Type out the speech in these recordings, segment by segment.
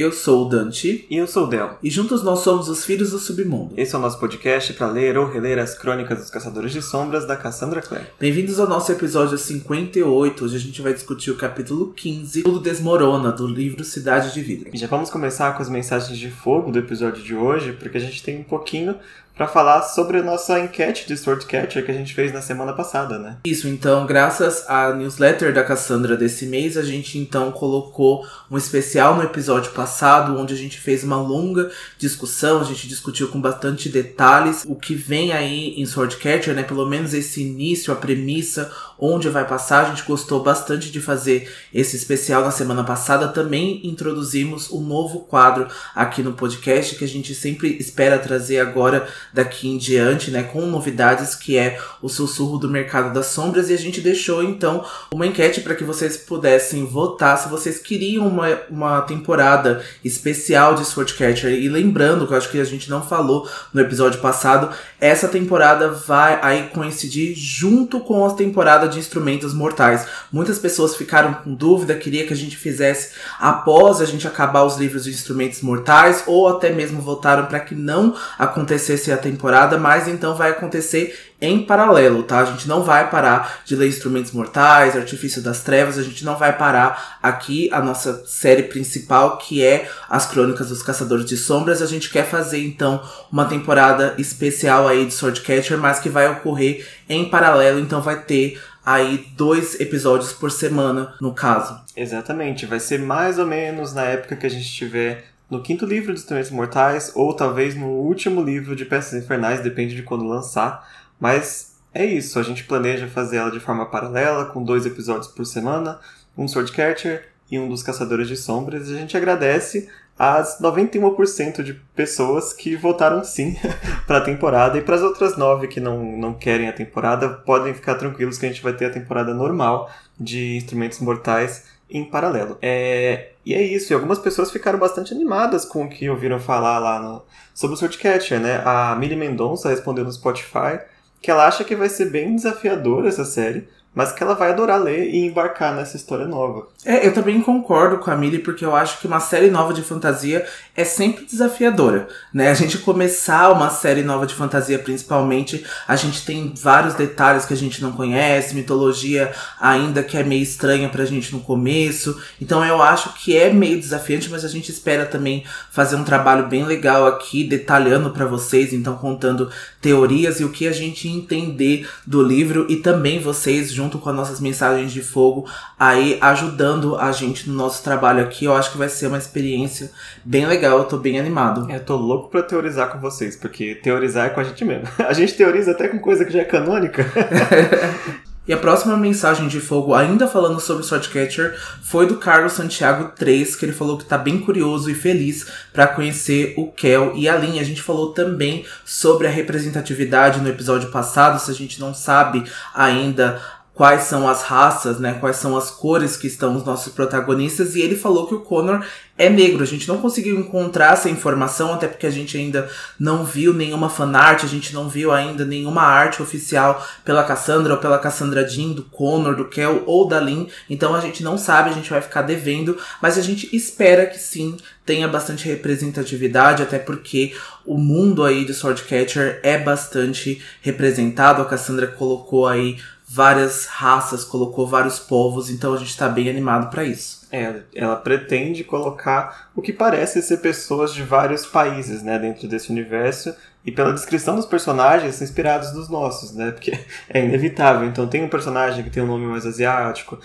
Eu sou o Dante. E eu sou o Del. E juntos nós somos os Filhos do Submundo. Esse é o nosso podcast para ler ou reler as crônicas dos Caçadores de Sombras da Cassandra Clare. Bem-vindos ao nosso episódio 58. Hoje a gente vai discutir o capítulo 15, Tudo Desmorona, do livro Cidade de Vidro. E já vamos começar com as mensagens de fogo do episódio de hoje, porque a gente tem um pouquinho para falar sobre a nossa enquete de Swordcatcher que a gente fez na semana passada, né? Isso, então, graças à newsletter da Cassandra desse mês, a gente então colocou um especial no episódio passado, onde a gente fez uma longa discussão, a gente discutiu com bastante detalhes o que vem aí em Swordcatcher, né? Pelo menos esse início, a premissa, onde vai passar. A gente gostou bastante de fazer esse especial na semana passada. Também introduzimos um novo quadro aqui no podcast que a gente sempre espera trazer agora daqui em diante, né, com novidades que é o sussurro do mercado das sombras e a gente deixou então uma enquete para que vocês pudessem votar se vocês queriam uma, uma temporada especial de Swordcatcher e lembrando que eu acho que a gente não falou no episódio passado, essa temporada vai aí coincidir junto com a temporada de instrumentos mortais. Muitas pessoas ficaram com dúvida, queria que a gente fizesse após a gente acabar os livros de instrumentos mortais ou até mesmo votaram para que não acontecesse a temporada, mas então vai acontecer em paralelo, tá? A gente não vai parar de ler Instrumentos Mortais, Artifício das Trevas, a gente não vai parar aqui a nossa série principal, que é As Crônicas dos Caçadores de Sombras. A gente quer fazer então uma temporada especial aí de Swordcatcher, mas que vai ocorrer em paralelo, então vai ter aí dois episódios por semana, no caso. Exatamente, vai ser mais ou menos na época que a gente tiver no quinto livro de Instrumentos Mortais, ou talvez no último livro de Peças Infernais, depende de quando lançar. Mas é isso, a gente planeja fazer ela de forma paralela, com dois episódios por semana, um Swordcatcher e um dos Caçadores de Sombras. E a gente agradece as 91% de pessoas que votaram sim para a temporada e para as outras nove que não, não querem a temporada, podem ficar tranquilos que a gente vai ter a temporada normal de Instrumentos Mortais em paralelo. É, e é isso, e algumas pessoas ficaram bastante animadas com o que ouviram falar lá no, sobre o Swordcatcher, né? A Millie Mendonça respondeu no Spotify que ela acha que vai ser bem desafiadora essa série, mas que ela vai adorar ler e embarcar nessa história nova. É, eu também concordo com a Millie, porque eu acho que uma série nova de fantasia é sempre desafiadora, né? A gente começar uma série nova de fantasia, principalmente, a gente tem vários detalhes que a gente não conhece, mitologia ainda que é meio estranha pra gente no começo. Então eu acho que é meio desafiante, mas a gente espera também fazer um trabalho bem legal aqui, detalhando para vocês, então contando teorias e o que a gente entender do livro e também vocês junto com as nossas mensagens de fogo, aí ajudando a gente no nosso trabalho aqui. Eu acho que vai ser uma experiência bem legal, eu tô bem animado. É, eu tô louco pra teorizar com vocês, porque teorizar é com a gente mesmo. A gente teoriza até com coisa que já é canônica. E a próxima mensagem de fogo, ainda falando sobre Swordcatcher, foi do Carlos Santiago 3, que ele falou que tá bem curioso e feliz para conhecer o Kel e a Lin. A gente falou também sobre a representatividade no episódio passado, se a gente não sabe ainda quais são as raças, né? Quais são as cores que estão os nossos protagonistas. E ele falou que o Connor é negro. A gente não conseguiu encontrar essa informação, até porque a gente ainda não viu nenhuma fanart, a gente não viu ainda nenhuma arte oficial pela Cassandra ou pela Cassandra Jean, do Connor, do Kel ou da Lynn. Então a gente não sabe, a gente vai ficar devendo, mas a gente espera que sim tenha bastante representatividade, até porque o mundo aí de Swordcatcher é bastante representado. A Cassandra colocou aí várias raças, colocou vários povos, então a gente tá bem animado para isso. É, ela pretende colocar o que parece ser pessoas de vários países, né, dentro desse universo, e pela descrição dos personagens inspirados dos nossos, né, porque é inevitável. Então tem um personagem que tem um nome mais asiático,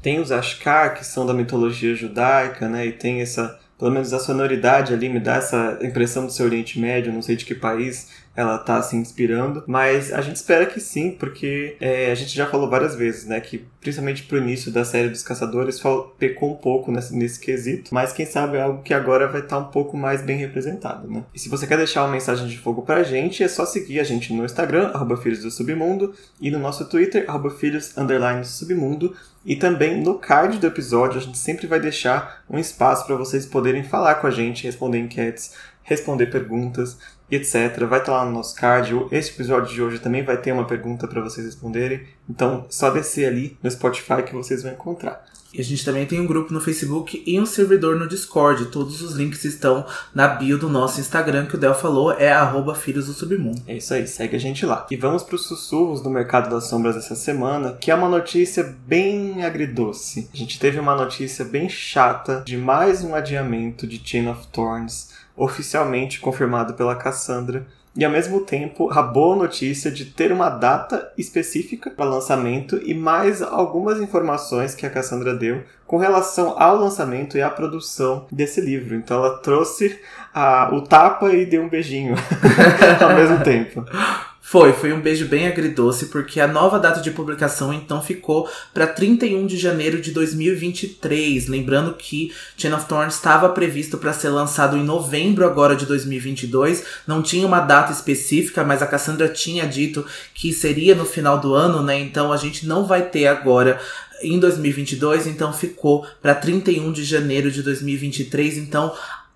tem os Ashkar, que são da mitologia judaica, né, e tem essa, pelo menos a sonoridade ali me dá essa impressão do seu Oriente Médio, não sei de que país, ela tá se inspirando, mas a gente espera que sim, porque é, a gente já falou várias vezes, né, que principalmente pro início da série dos Caçadores pecou um pouco nesse, nesse quesito, mas quem sabe é algo que agora vai estar tá um pouco mais bem representado, né. E se você quer deixar uma mensagem de fogo pra gente, é só seguir a gente no Instagram, arroba Filhos do Submundo, e no nosso Twitter, arroba Filhos, underline Submundo, e também no card do episódio a gente sempre vai deixar um espaço para vocês poderem falar com a gente, responder enquetes, responder perguntas etc. Vai estar lá no nosso card. Esse episódio de hoje também vai ter uma pergunta para vocês responderem. Então, só descer ali no Spotify que vocês vão encontrar. E a gente também tem um grupo no Facebook e um servidor no Discord. Todos os links estão na bio do nosso Instagram, que o Del falou, é arroba Filhos do Submundo. É isso aí, segue a gente lá. E vamos para os sussurros do mercado das sombras dessa semana, que é uma notícia bem agridoce. A gente teve uma notícia bem chata de mais um adiamento de Chain of Thorns, oficialmente confirmado pela Cassandra e ao mesmo tempo a boa notícia de ter uma data específica para lançamento e mais algumas informações que a Cassandra deu com relação ao lançamento e à produção desse livro. Então ela trouxe a, o tapa e deu um beijinho ao mesmo tempo. Foi, foi um beijo bem agridoce, porque a nova data de publicação então ficou para 31 de janeiro de 2023. Lembrando que Chain of Thorns estava previsto para ser lançado em novembro agora de 2022. Não tinha uma data específica, mas a Cassandra tinha dito que seria no final do ano, né? Então a gente não vai ter agora em 2022, então ficou para 31 de janeiro de 2023. Então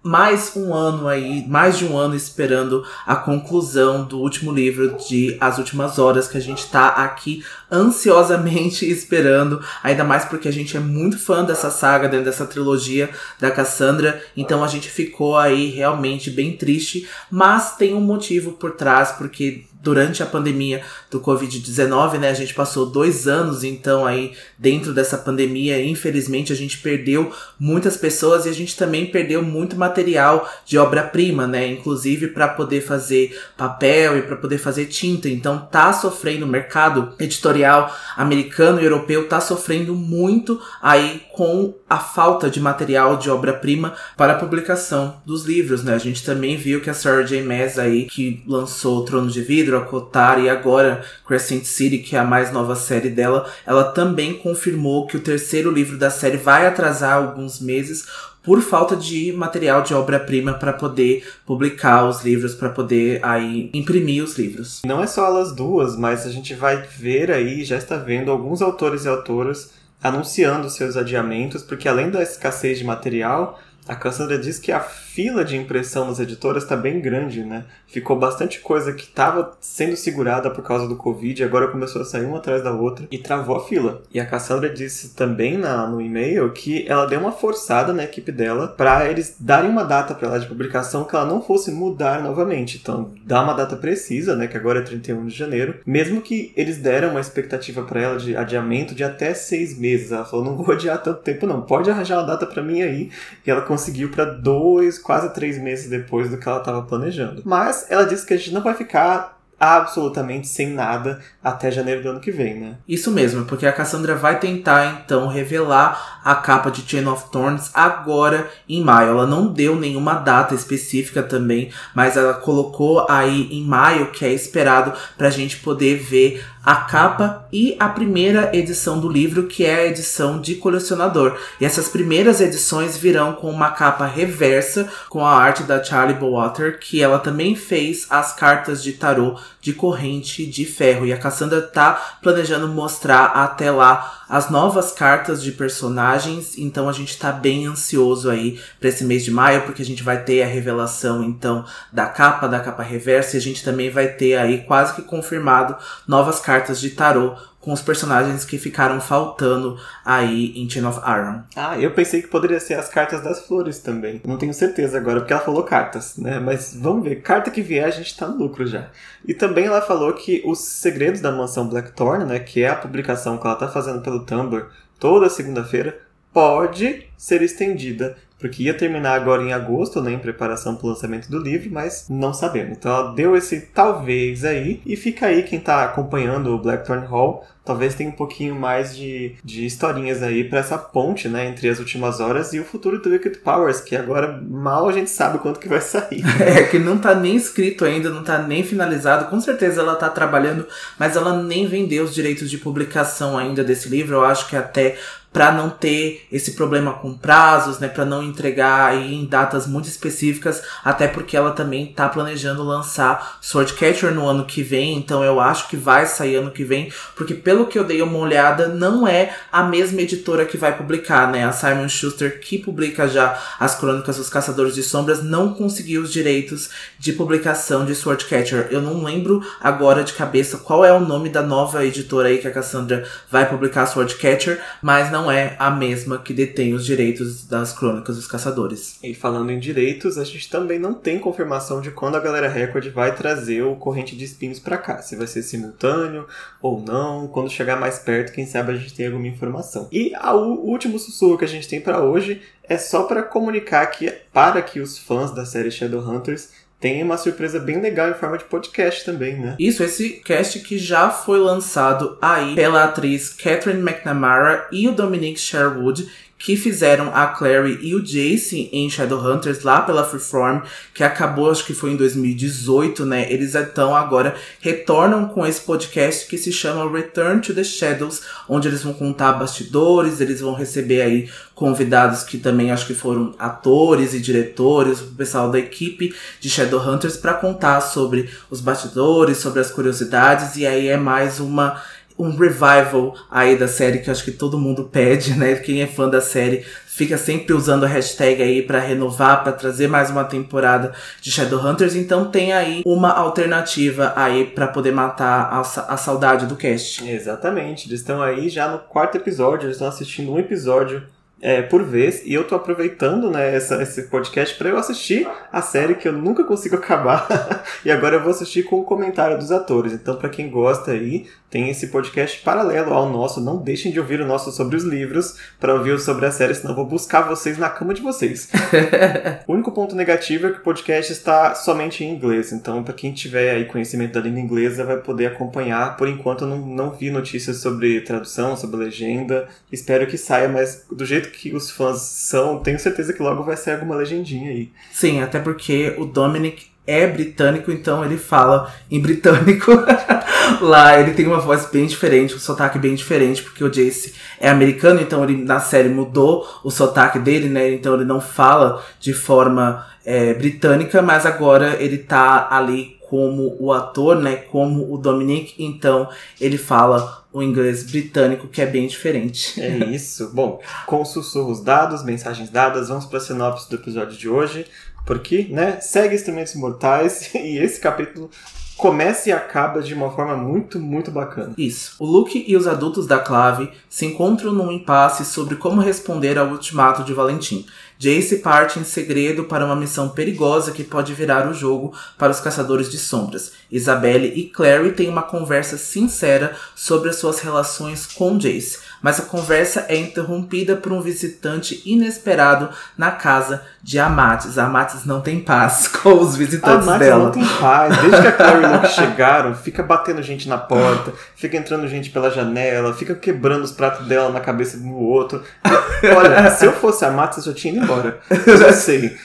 mais um ano aí, mais de um ano esperando a conclusão do último livro de As Últimas Horas, que a gente tá aqui ansiosamente esperando, ainda mais porque a gente é muito fã dessa saga, dentro dessa trilogia da Cassandra, então a gente ficou aí realmente bem triste, mas tem um motivo por trás, porque durante a pandemia do Covid-19, né? A gente passou dois anos, então, aí, dentro dessa pandemia, infelizmente, a gente perdeu muitas pessoas e a gente também perdeu muito material de obra-prima, né? Inclusive para poder fazer papel e para poder fazer tinta. Então, tá sofrendo o mercado editorial americano e europeu, tá sofrendo muito aí com a falta de material de obra-prima para a publicação dos livros, né? A gente também viu que a Sarah J. Maas aí, que lançou o Trono de Vidro, a Kotar e agora Crescent City, que é a mais nova série dela, ela também confirmou que o terceiro livro da série vai atrasar alguns meses por falta de material de obra-prima para poder publicar os livros, para poder aí imprimir os livros. Não é só elas duas, mas a gente vai ver aí, já está vendo alguns autores e autoras anunciando seus adiamentos, porque além da escassez de material, a Cassandra diz que a fila de impressão nas editoras está bem grande, né? Ficou bastante coisa que estava sendo segurada por causa do Covid, agora começou a sair uma atrás da outra e travou a fila. E a Cassandra disse também na, no e-mail que ela deu uma forçada na equipe dela para eles darem uma data para ela de publicação que ela não fosse mudar novamente. Então, dá uma data precisa, né? Que agora é 31 de janeiro. Mesmo que eles deram uma expectativa para ela de adiamento de até seis meses. Ela falou: não vou adiar tanto tempo, não. Pode arranjar uma data para mim aí. E ela conseguiu para dois, quase três meses depois do que ela estava planejando. Mas ela disse que a gente não vai ficar absolutamente sem nada até janeiro do ano que vem, né? Isso mesmo, porque a Cassandra vai tentar então revelar a capa de Chain of Thorns agora em maio. Ela não deu nenhuma data específica também, mas ela colocou aí em maio, que é esperado pra gente poder ver a capa e a primeira edição do livro, que é a edição de colecionador. E essas primeiras edições virão com uma capa reversa, com a arte da Charlie Bowater, que ela também fez as cartas de tarô de corrente de ferro. E a Cassandra tá planejando mostrar até lá as novas cartas de personagens, então a gente tá bem ansioso aí para esse mês de maio, porque a gente vai ter a revelação então da capa, da capa reversa, e a gente também vai ter aí quase que confirmado novas cartas de tarô com os personagens que ficaram faltando aí em Chain of Iron. Ah, eu pensei que poderia ser as cartas das flores também. Não tenho certeza agora, porque ela falou cartas, né? Mas vamos ver, carta que vier a gente tá no lucro já. E também ela falou que os segredos da mansão Blackthorn, né, que é a publicação que ela tá fazendo pelo Tumblr toda segunda-feira, pode ser estendida porque ia terminar agora em agosto, né, em preparação para o lançamento do livro, mas não sabemos. Então ela deu esse talvez aí, e fica aí quem está acompanhando o Blackthorn Hall, talvez tenha um pouquinho mais de, de historinhas aí para essa ponte, né, entre as últimas horas e o futuro do Wicked Powers, que agora mal a gente sabe quanto que vai sair. é, que não tá nem escrito ainda, não tá nem finalizado. Com certeza ela tá trabalhando, mas ela nem vendeu os direitos de publicação ainda desse livro. Eu acho que até para não ter esse problema com prazos, né, para não entregar em datas muito específicas, até porque ela também tá planejando lançar Swordcatcher no ano que vem, então eu acho que vai sair ano que vem, porque pelo que eu dei uma olhada, não é a mesma editora que vai publicar, né? A Simon Schuster que publica já as Crônicas dos Caçadores de Sombras não conseguiu os direitos de publicação de Swordcatcher. Eu não lembro agora de cabeça qual é o nome da nova editora aí que a Cassandra vai publicar Swordcatcher, mas não não é a mesma que detém os direitos das Crônicas dos Caçadores. E falando em direitos, a gente também não tem confirmação de quando a Galera Record vai trazer o Corrente de Espinhos para cá. Se vai ser simultâneo ou não. Quando chegar mais perto, quem sabe a gente tem alguma informação. E o último sussurro que a gente tem para hoje é só para comunicar que para que os fãs da série Shadowhunters tem uma surpresa bem legal em forma de podcast também, né? Isso, esse cast que já foi lançado aí pela atriz Catherine McNamara e o Dominic Sherwood, que fizeram a Clary e o Jace em Shadowhunters lá pela Freeform, que acabou, acho que foi em 2018, né? Eles então agora retornam com esse podcast que se chama Return to the Shadows, onde eles vão contar bastidores, eles vão receber aí convidados que também acho que foram atores e diretores, o pessoal da equipe de Shadowhunters para contar sobre os bastidores, sobre as curiosidades e aí é mais uma um revival aí da série que eu acho que todo mundo pede, né? Quem é fã da série fica sempre usando a hashtag aí para renovar, para trazer mais uma temporada de Shadowhunters. Então tem aí uma alternativa aí para poder matar a, a saudade do cast. Exatamente. Eles estão aí já no quarto episódio, eles estão assistindo um episódio é, por vez, e eu tô aproveitando né, essa, esse podcast para eu assistir a série que eu nunca consigo acabar, e agora eu vou assistir com o comentário dos atores. Então, para quem gosta aí, tem esse podcast paralelo ao nosso. Não deixem de ouvir o nosso sobre os livros para ouvir sobre a série, senão eu vou buscar vocês na cama de vocês. o único ponto negativo é que o podcast está somente em inglês, então para quem tiver aí conhecimento da língua inglesa vai poder acompanhar. Por enquanto eu não, não vi notícias sobre tradução, sobre legenda. Espero que saia, mas do jeito que os fãs são, tenho certeza que logo vai sair alguma legendinha aí. Sim, até porque o Dominic é britânico, então ele fala em britânico. Lá ele tem uma voz bem diferente, um sotaque bem diferente, porque o Jace é americano, então ele na série mudou o sotaque dele, né? Então ele não fala de forma é, britânica, mas agora ele tá ali como o ator, né? Como o Dominic, então ele fala o inglês britânico, que é bem diferente. É isso. Bom, com sussurros dados, mensagens dadas, vamos para a sinopse do episódio de hoje porque, né, segue Instrumentos Mortais e esse capítulo começa e acaba de uma forma muito, muito bacana. Isso. O Luke e os adultos da Clave se encontram num impasse sobre como responder ao ultimato de Valentim. Jace parte em segredo para uma missão perigosa que pode virar o jogo para os caçadores de sombras. Isabelle e Clary têm uma conversa sincera sobre as suas relações com Jace mas a conversa é interrompida por um visitante inesperado na casa de Amates. Amates não tem paz com os visitantes Amates dela. não tem paz. Desde que a Clary e o Luke chegaram, fica batendo gente na porta, fica entrando gente pela janela, fica quebrando os pratos dela na cabeça do outro. Olha, se eu fosse a Amates, eu já tinha ido embora. Eu já sei.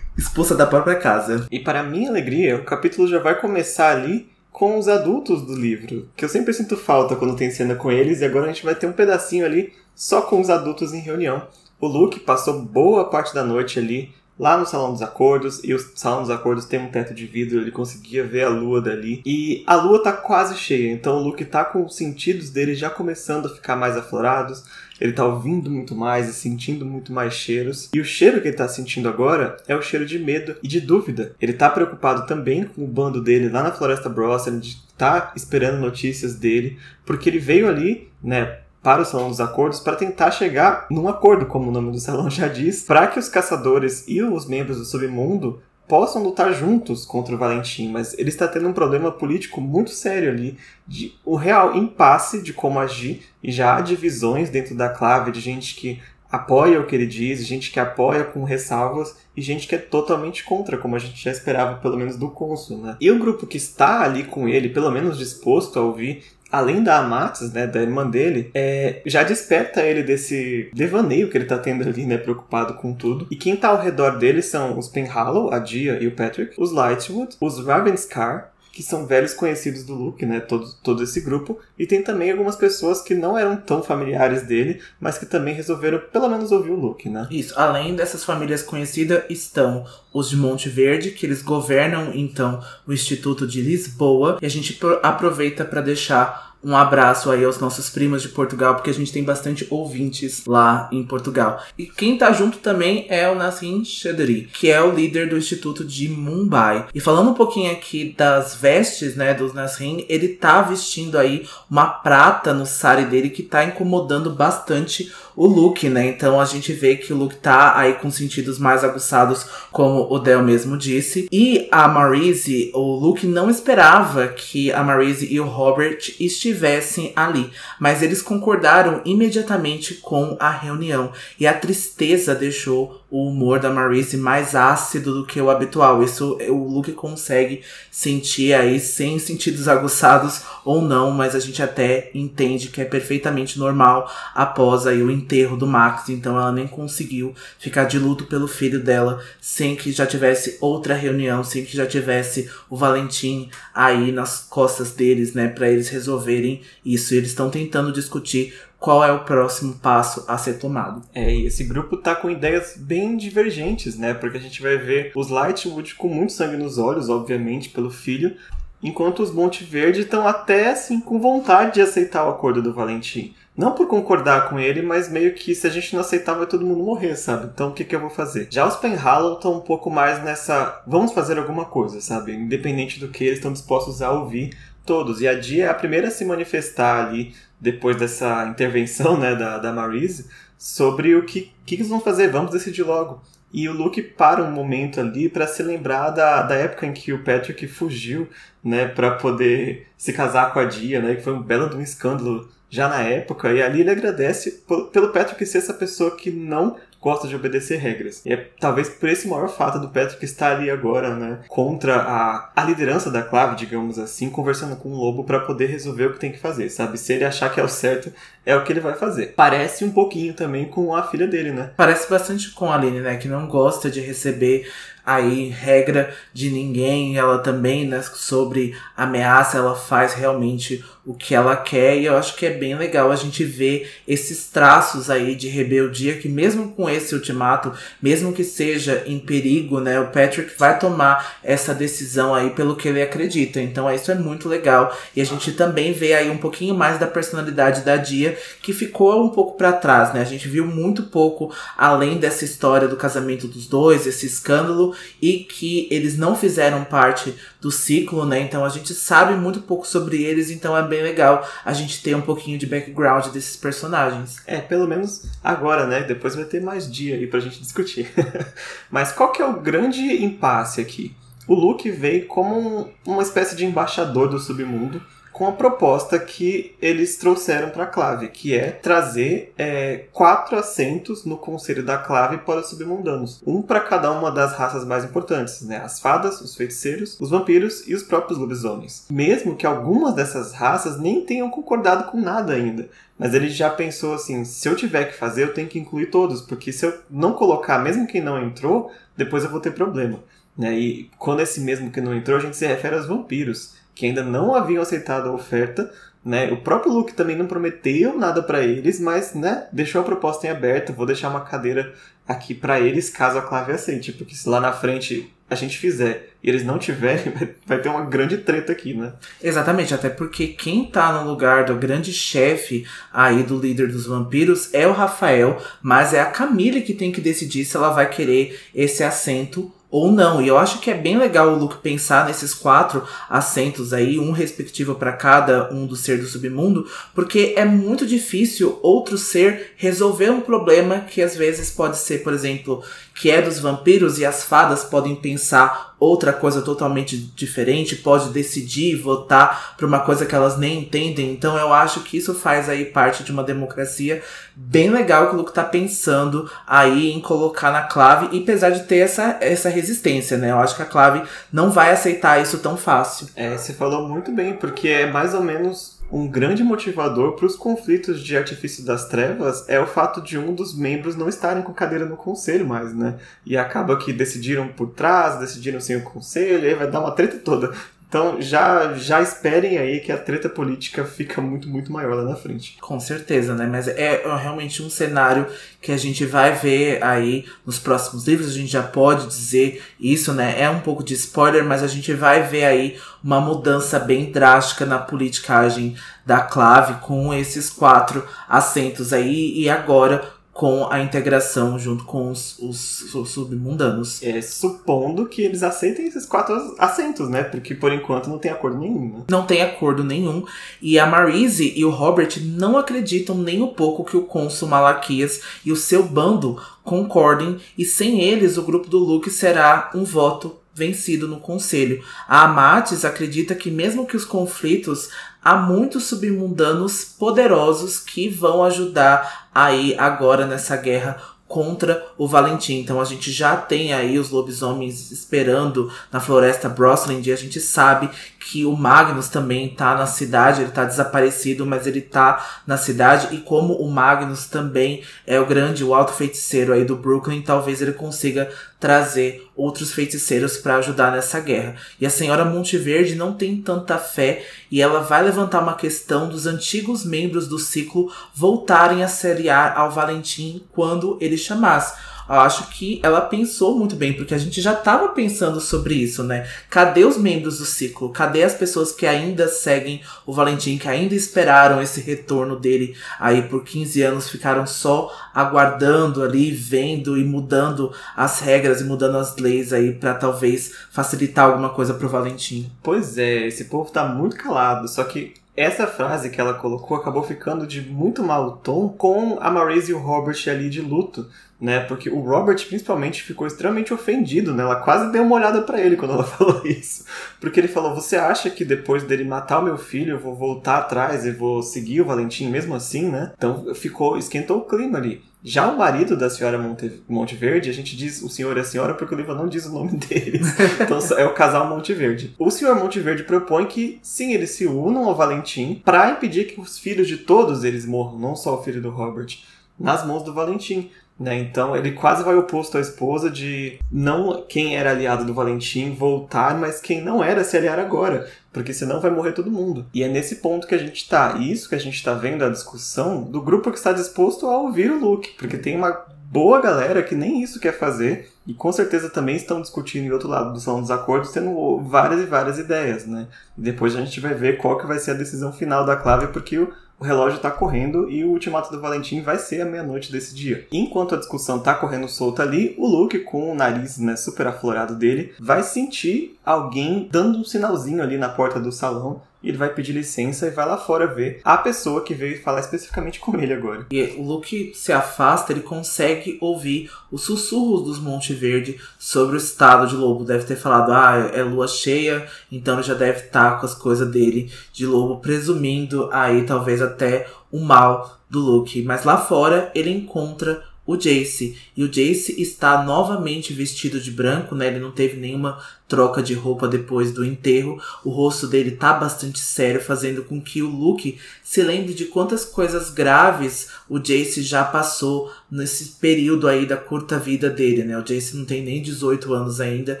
Expulsa da própria casa. E para minha alegria, o capítulo já vai começar ali com os adultos do livro, que eu sempre sinto falta quando tem cena com eles, e agora a gente vai ter um pedacinho ali só com os adultos em reunião. O Luke passou boa parte da noite ali, lá no Salão dos Acordos, e o Salão dos Acordos tem um teto de vidro, ele conseguia ver a lua dali. E a lua tá quase cheia, então o Luke tá com os sentidos dele já começando a ficar mais aflorados ele tá ouvindo muito mais e sentindo muito mais cheiros. E o cheiro que ele tá sentindo agora é o cheiro de medo e de dúvida. Ele tá preocupado também com o bando dele lá na Floresta Blossom, de tá esperando notícias dele, porque ele veio ali, né, para o Salão dos Acordos para tentar chegar num acordo, como o nome do salão já diz, para que os caçadores e os membros do submundo possam lutar juntos contra o Valentim, mas ele está tendo um problema político muito sério ali, de o real impasse de como agir, e já há divisões dentro da clave de gente que apoia o que ele diz, gente que apoia com ressalvas e gente que é totalmente contra, como a gente já esperava, pelo menos do cônsul, né? E o grupo que está ali com ele, pelo menos disposto a ouvir, além da Amatis, né, da irmã dele, é, já desperta ele desse devaneio que ele tá tendo ali, né, preocupado com tudo. E quem tá ao redor dele são os Penhallow, a Dia e o Patrick, os Lightwood, os Ravenscar, que são velhos conhecidos do Luke, né? Todo, todo esse grupo. E tem também algumas pessoas que não eram tão familiares dele, mas que também resolveram pelo menos ouvir o Luke, né? Isso. Além dessas famílias conhecidas, estão os de Monte Verde, que eles governam então o Instituto de Lisboa. E a gente aproveita para deixar um abraço aí aos nossos primos de Portugal, porque a gente tem bastante ouvintes lá em Portugal. E quem tá junto também é o Nassim Chedri, que é o líder do Instituto de Mumbai. E falando um pouquinho aqui das vestes, né, do Nassim, ele tá vestindo aí uma prata no sari dele que tá incomodando bastante o look, né? Então a gente vê que o look tá aí com sentidos mais aguçados, como o Del mesmo disse. E a Marise, o Luke não esperava que a Marise e o Robert estivessem ali, mas eles concordaram imediatamente com a reunião. E a tristeza deixou o humor da Marise mais ácido do que o habitual. Isso o Luke consegue sentir aí sem sentidos aguçados ou não, mas a gente até entende que é perfeitamente normal após aí o enterro do Max, então ela nem conseguiu ficar de luto pelo filho dela sem que já tivesse outra reunião, sem que já tivesse o Valentim aí nas costas deles, né, para eles resolverem isso. E eles estão tentando discutir qual é o próximo passo a ser tomado. É, e esse grupo tá com ideias bem divergentes, né? Porque a gente vai ver os Lightwood com muito sangue nos olhos, obviamente, pelo filho, enquanto os Monte Verde estão até assim com vontade de aceitar o acordo do Valentim. Não por concordar com ele, mas meio que se a gente não aceitar vai todo mundo morrer, sabe? Então o que, que eu vou fazer? Já os Penhallow estão um pouco mais nessa. Vamos fazer alguma coisa, sabe? Independente do que eles estão dispostos a ouvir todos. E a Dia é a primeira a se manifestar ali depois dessa intervenção né, da, da Marise, sobre o que, que eles vão fazer, vamos decidir logo. E o Luke para um momento ali para se lembrar da, da época em que o Patrick fugiu, né, para poder se casar com a Dia, né, que foi um belo de um escândalo já na época, e ali ele agradece pelo Patrick ser essa pessoa que não gosta de obedecer regras. E é talvez por esse maior fato do Patrick estar ali agora, né, contra a, a liderança da Clave, digamos assim, conversando com o Lobo para poder resolver o que tem que fazer, sabe? Se ele achar que é o certo, é o que ele vai fazer. Parece um pouquinho também com a filha dele, né? Parece bastante com a Aline, né, que não gosta de receber aí regra de ninguém, ela também, né, sobre ameaça, ela faz realmente o que ela quer e eu acho que é bem legal a gente ver esses traços aí de rebeldia que mesmo com esse ultimato, mesmo que seja em perigo, né, o Patrick vai tomar essa decisão aí pelo que ele acredita. Então isso é muito legal e a gente também vê aí um pouquinho mais da personalidade da Dia que ficou um pouco para trás, né? A gente viu muito pouco além dessa história do casamento dos dois, esse escândalo e que eles não fizeram parte do ciclo, né? Então a gente sabe muito pouco sobre eles, então é bem legal a gente ter um pouquinho de background desses personagens. É, pelo menos agora, né? Depois vai ter mais dia aí pra gente discutir. Mas qual que é o grande impasse aqui? O Luke veio como um, uma espécie de embaixador do submundo com a proposta que eles trouxeram para a Clave, que é trazer é, quatro assentos no Conselho da Clave para os submundanos, um para cada uma das raças mais importantes, né? As fadas, os feiticeiros, os vampiros e os próprios lobisomens. Mesmo que algumas dessas raças nem tenham concordado com nada ainda, mas ele já pensou assim: se eu tiver que fazer, eu tenho que incluir todos, porque se eu não colocar, mesmo quem não entrou, depois eu vou ter problema. Né? E quando esse mesmo que não entrou, a gente se refere aos vampiros que ainda não haviam aceitado a oferta. Né? O próprio Luke também não prometeu nada para eles, mas né, deixou a proposta em aberto. Vou deixar uma cadeira aqui para eles caso a Clave aceite, porque se lá na frente a gente fizer e eles não tiverem, vai ter uma grande treta aqui, né? Exatamente, até porque quem tá no lugar do grande chefe aí do líder dos vampiros é o Rafael, mas é a Camille que tem que decidir se ela vai querer esse assento ou não. E eu acho que é bem legal o Luke pensar nesses quatro assentos aí, um respectivo para cada um do ser do submundo, porque é muito difícil outro ser resolver um problema que às vezes pode ser, por exemplo, que é dos vampiros e as fadas podem pensar outra coisa totalmente diferente, pode decidir votar para uma coisa que elas nem entendem. Então eu acho que isso faz aí parte de uma democracia bem legal que o Luke tá pensando aí em colocar na clave, e apesar de ter essa, essa resistência, né? Eu acho que a clave não vai aceitar isso tão fácil. É, você falou muito bem, porque é mais ou menos um grande motivador para os conflitos de Artifício das Trevas é o fato de um dos membros não estarem com cadeira no conselho mais, né? E acaba que decidiram por trás, decidiram sem o conselho, e aí vai dar uma treta toda. Então já, já esperem aí que a treta política fica muito, muito maior lá na frente. Com certeza, né? Mas é realmente um cenário que a gente vai ver aí nos próximos livros. A gente já pode dizer isso, né? É um pouco de spoiler, mas a gente vai ver aí uma mudança bem drástica na politicagem da clave com esses quatro assentos aí. E agora com a integração junto com os, os, os submundanos. É, supondo que eles aceitem esses quatro assentos, né? Porque por enquanto não tem acordo nenhum. Né? Não tem acordo nenhum. E a Marise e o Robert não acreditam nem um pouco que o cônsul Malaquias e o seu bando concordem, e sem eles o grupo do Luke será um voto vencido no conselho. A Amatis acredita que mesmo que os conflitos há muitos submundanos poderosos que vão ajudar aí agora nessa guerra contra o Valentim. Então a gente já tem aí os lobisomens esperando na floresta Brosland e a gente sabe que o Magnus também tá na cidade, ele tá desaparecido, mas ele tá na cidade e como o Magnus também é o grande, o alto feiticeiro aí do Brooklyn, talvez ele consiga trazer outros feiticeiros para ajudar nessa guerra. E a senhora Monteverde não tem tanta fé e ela vai levantar uma questão dos antigos membros do ciclo voltarem a seriar ao Valentim quando ele chamasse acho que ela pensou muito bem, porque a gente já estava pensando sobre isso, né? Cadê os membros do ciclo? Cadê as pessoas que ainda seguem o Valentim, que ainda esperaram esse retorno dele aí por 15 anos, ficaram só aguardando ali, vendo e mudando as regras e mudando as leis aí para talvez facilitar alguma coisa pro Valentim. Pois é, esse povo tá muito calado, só que essa frase que ela colocou acabou ficando de muito mau tom com a Marise e o Robert ali de luto, né? Porque o Robert principalmente ficou extremamente ofendido, né? Ela quase deu uma olhada para ele quando ela falou isso. Porque ele falou: "Você acha que depois dele matar o meu filho, eu vou voltar atrás e vou seguir o Valentim mesmo assim, né?" Então ficou esquentou o clima ali. Já o marido da senhora Monte, Monteverde, a gente diz o senhor e a senhora porque o livro não diz o nome deles. Então é o casal Monteverde. O senhor Monteverde propõe que, sim, eles se unam ao Valentim para impedir que os filhos de todos eles morram, não só o filho do Robert, nas mãos do Valentim. Né? Então ele quase vai oposto à esposa de não quem era aliado do Valentim voltar, mas quem não era se aliar agora, porque senão vai morrer todo mundo. E é nesse ponto que a gente está. E isso que a gente está vendo a discussão do grupo que está disposto a ouvir o Luke, porque tem uma boa galera que nem isso quer fazer e com certeza também estão discutindo em outro lado do salão dos acordos, tendo várias e várias ideias, né? E depois a gente vai ver qual que vai ser a decisão final da clave, porque o o relógio está correndo e o ultimato do Valentim vai ser a meia-noite desse dia. Enquanto a discussão está correndo solta ali, o Luke, com o nariz né, super aflorado dele, vai sentir alguém dando um sinalzinho ali na porta do salão e ele vai pedir licença e vai lá fora ver a pessoa que veio falar especificamente com ele agora. E o Luke se afasta, ele consegue ouvir os sussurros dos Monte Verde sobre o estado de lobo. Deve ter falado, ah, é lua cheia, então ele já deve estar tá com as coisas dele de lobo, presumindo aí talvez até o mal do Luke. Mas lá fora ele encontra o Jace. E o Jace está novamente vestido de branco, né? Ele não teve nenhuma troca de roupa depois do enterro. O rosto dele tá bastante sério, fazendo com que o Luke se lembre de quantas coisas graves o Jace já passou nesse período aí da curta vida dele, né? O Jace não tem nem 18 anos ainda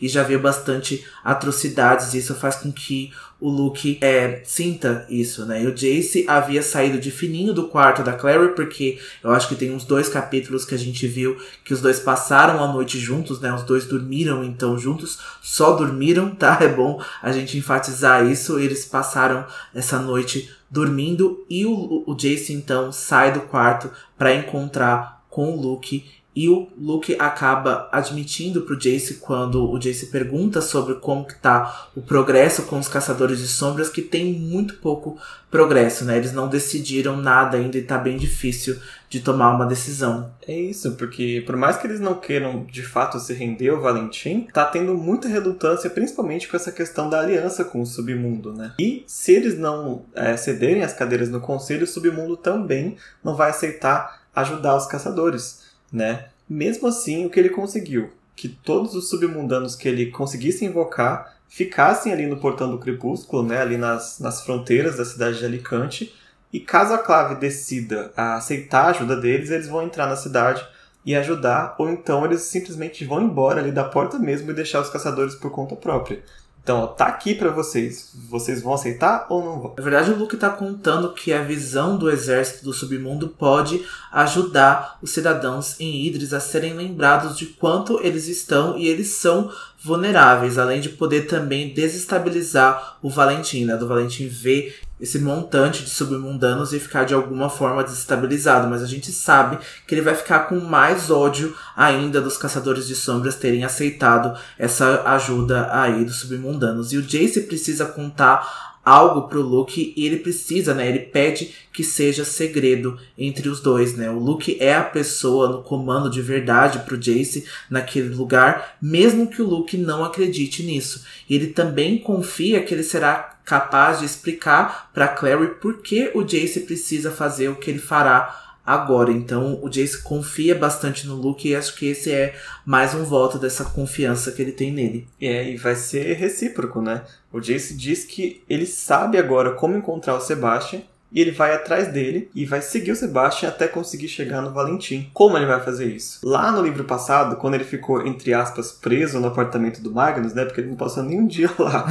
e já viu bastante atrocidades. E isso faz com que o Luke é, sinta isso, né? E o Jace havia saído de fininho do quarto da Clary, porque eu acho que tem uns dois capítulos que a gente viu que os dois passaram a noite juntos, né? Os dois dormiram então juntos, só dormiram, tá? É bom a gente enfatizar isso. Eles passaram essa noite dormindo e o, o Jace então sai do quarto para encontrar com o Luke e o Luke acaba admitindo pro Jace quando o Jace pergunta sobre como que tá o progresso com os caçadores de sombras, que tem muito pouco progresso, né? Eles não decidiram nada ainda e tá bem difícil de tomar uma decisão. É isso, porque por mais que eles não queiram de fato se render ao Valentim, tá tendo muita relutância, principalmente com essa questão da aliança com o submundo, né? E se eles não é, cederem as cadeiras no conselho, o submundo também não vai aceitar ajudar os caçadores né? Mesmo assim, o que ele conseguiu? Que todos os submundanos que ele conseguisse invocar ficassem ali no portão do crepúsculo, né? ali nas, nas fronteiras da cidade de Alicante. E caso a clave decida a aceitar a ajuda deles, eles vão entrar na cidade e ajudar, ou então eles simplesmente vão embora ali da porta mesmo e deixar os caçadores por conta própria. Então, ó, tá aqui para vocês. Vocês vão aceitar ou não vão? Na verdade, o Luke tá contando que a visão do exército do submundo pode ajudar os cidadãos em Idris a serem lembrados de quanto eles estão e eles são vulneráveis, além de poder também desestabilizar o Valentim, né? Do Valentim ver esse montante de submundanos e ficar de alguma forma desestabilizado, mas a gente sabe que ele vai ficar com mais ódio ainda dos caçadores de sombras terem aceitado essa ajuda aí dos submundanos. E o Jace precisa contar algo pro Luke e ele precisa, né? Ele pede que seja segredo entre os dois, né? O Luke é a pessoa no comando de verdade pro Jace naquele lugar, mesmo que o Luke não acredite nisso. E ele também confia que ele será capaz de explicar para Clary por que o Jace precisa fazer o que ele fará agora. Então o Jace confia bastante no Luke e acho que esse é mais um voto dessa confiança que ele tem nele. É, e vai ser recíproco, né? O Jace diz que ele sabe agora como encontrar o Sebastian e ele vai atrás dele e vai seguir o Sebastian até conseguir chegar no Valentim. Como ele vai fazer isso? Lá no livro passado, quando ele ficou, entre aspas, preso no apartamento do Magnus, né? Porque ele não passou nem um dia lá.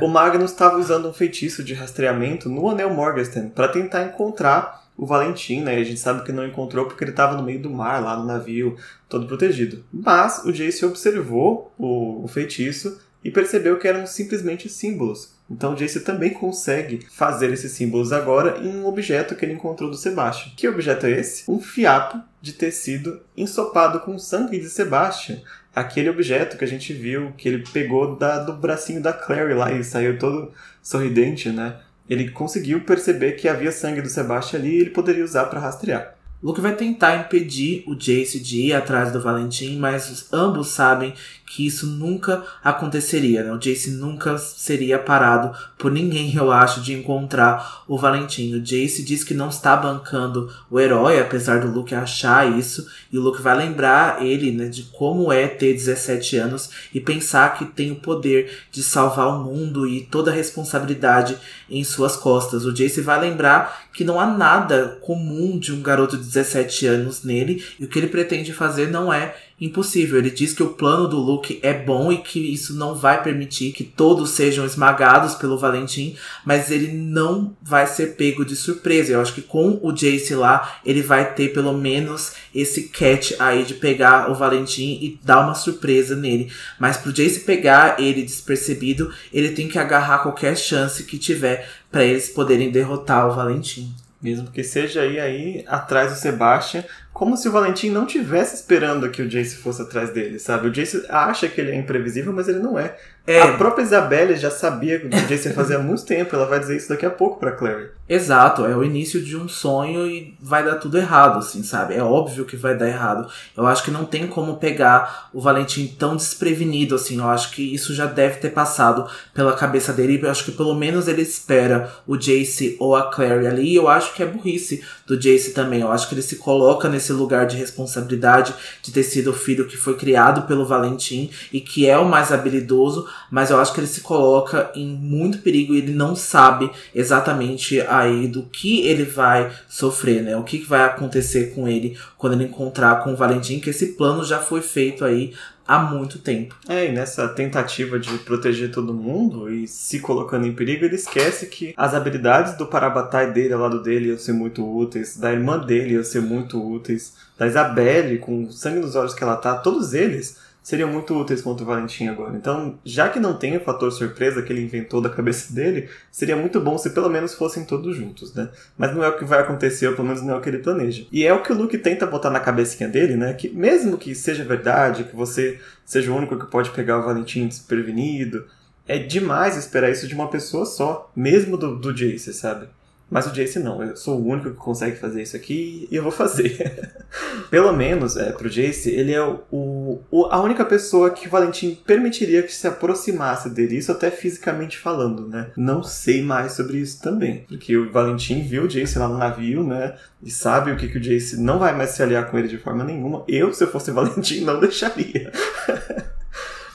o Magnus estava usando um feitiço de rastreamento no Anel Morgenstern para tentar encontrar o Valentim, né? A gente sabe que não encontrou porque ele estava no meio do mar, lá no navio, todo protegido. Mas o Jace observou o feitiço e percebeu que eram simplesmente símbolos. Então Jace também consegue fazer esses símbolos agora em um objeto que ele encontrou do Sebastian. Que objeto é esse? Um fiapo de tecido ensopado com sangue de Sebastian. Aquele objeto que a gente viu que ele pegou da, do bracinho da Clary lá e saiu todo sorridente, né? ele conseguiu perceber que havia sangue do Sebastian ali e ele poderia usar para rastrear. Luke vai tentar impedir o Jace de ir atrás do Valentim, mas ambos sabem que isso nunca aconteceria, né? O Jace nunca seria parado por ninguém, eu acho, de encontrar o Valentim. O Jace diz que não está bancando o herói, apesar do Luke achar isso, e o Luke vai lembrar ele, né, de como é ter 17 anos e pensar que tem o poder de salvar o mundo e toda a responsabilidade em suas costas. O Jace vai lembrar que não há nada comum de um garoto de 17 anos nele, e o que ele pretende fazer não é impossível. Ele diz que o plano do Luke é bom e que isso não vai permitir que todos sejam esmagados pelo Valentim, mas ele não vai ser pego de surpresa. Eu acho que com o Jace lá, ele vai ter pelo menos esse catch aí de pegar o Valentim e dar uma surpresa nele. Mas pro Jace pegar ele despercebido, ele tem que agarrar qualquer chance que tiver para eles poderem derrotar o Valentim. Mesmo que seja aí, aí atrás do Sebastian, como se o Valentim não tivesse esperando que o Jace fosse atrás dele, sabe? O Jace acha que ele é imprevisível, mas ele não é. É. A própria Isabelle já sabia que o Jason fazia muito tempo, ela vai dizer isso daqui a pouco pra Clary. Exato, é o início de um sonho e vai dar tudo errado, assim, sabe? É óbvio que vai dar errado. Eu acho que não tem como pegar o Valentim tão desprevenido, assim. Eu acho que isso já deve ter passado pela cabeça dele. Eu acho que pelo menos ele espera o Jace ou a Clary ali. E eu acho que é burrice do Jace também. Eu acho que ele se coloca nesse lugar de responsabilidade de ter sido o filho que foi criado pelo Valentim e que é o mais habilidoso mas eu acho que ele se coloca em muito perigo e ele não sabe exatamente aí do que ele vai sofrer, né? O que vai acontecer com ele quando ele encontrar com o Valentim, que esse plano já foi feito aí há muito tempo. É, e nessa tentativa de proteger todo mundo e se colocando em perigo, ele esquece que as habilidades do Parabatai dele, ao lado dele, iam ser muito úteis, da irmã dele iam ser muito úteis, da Isabelle, com sangue nos olhos que ela tá, todos eles seriam muito úteis contra o Valentim agora. Então, já que não tem o fator surpresa que ele inventou da cabeça dele, seria muito bom se pelo menos fossem todos juntos, né? Mas não é o que vai acontecer, ou pelo menos não é o que ele planeja. E é o que o Luke tenta botar na cabecinha dele, né? Que mesmo que seja verdade, que você seja o único que pode pegar o Valentim desprevenido, é demais esperar isso de uma pessoa só, mesmo do, do Jace, sabe? Mas o Jace não, eu sou o único que consegue fazer isso aqui e eu vou fazer. Pelo menos, é, pro Jace, ele é o, o, a única pessoa que o Valentim permitiria que se aproximasse dele, isso até fisicamente falando, né? Não sei mais sobre isso também, porque o Valentim viu o Jace lá no navio, né? E sabe o que, que o Jace não vai mais se aliar com ele de forma nenhuma. Eu, se eu fosse Valentim, não deixaria.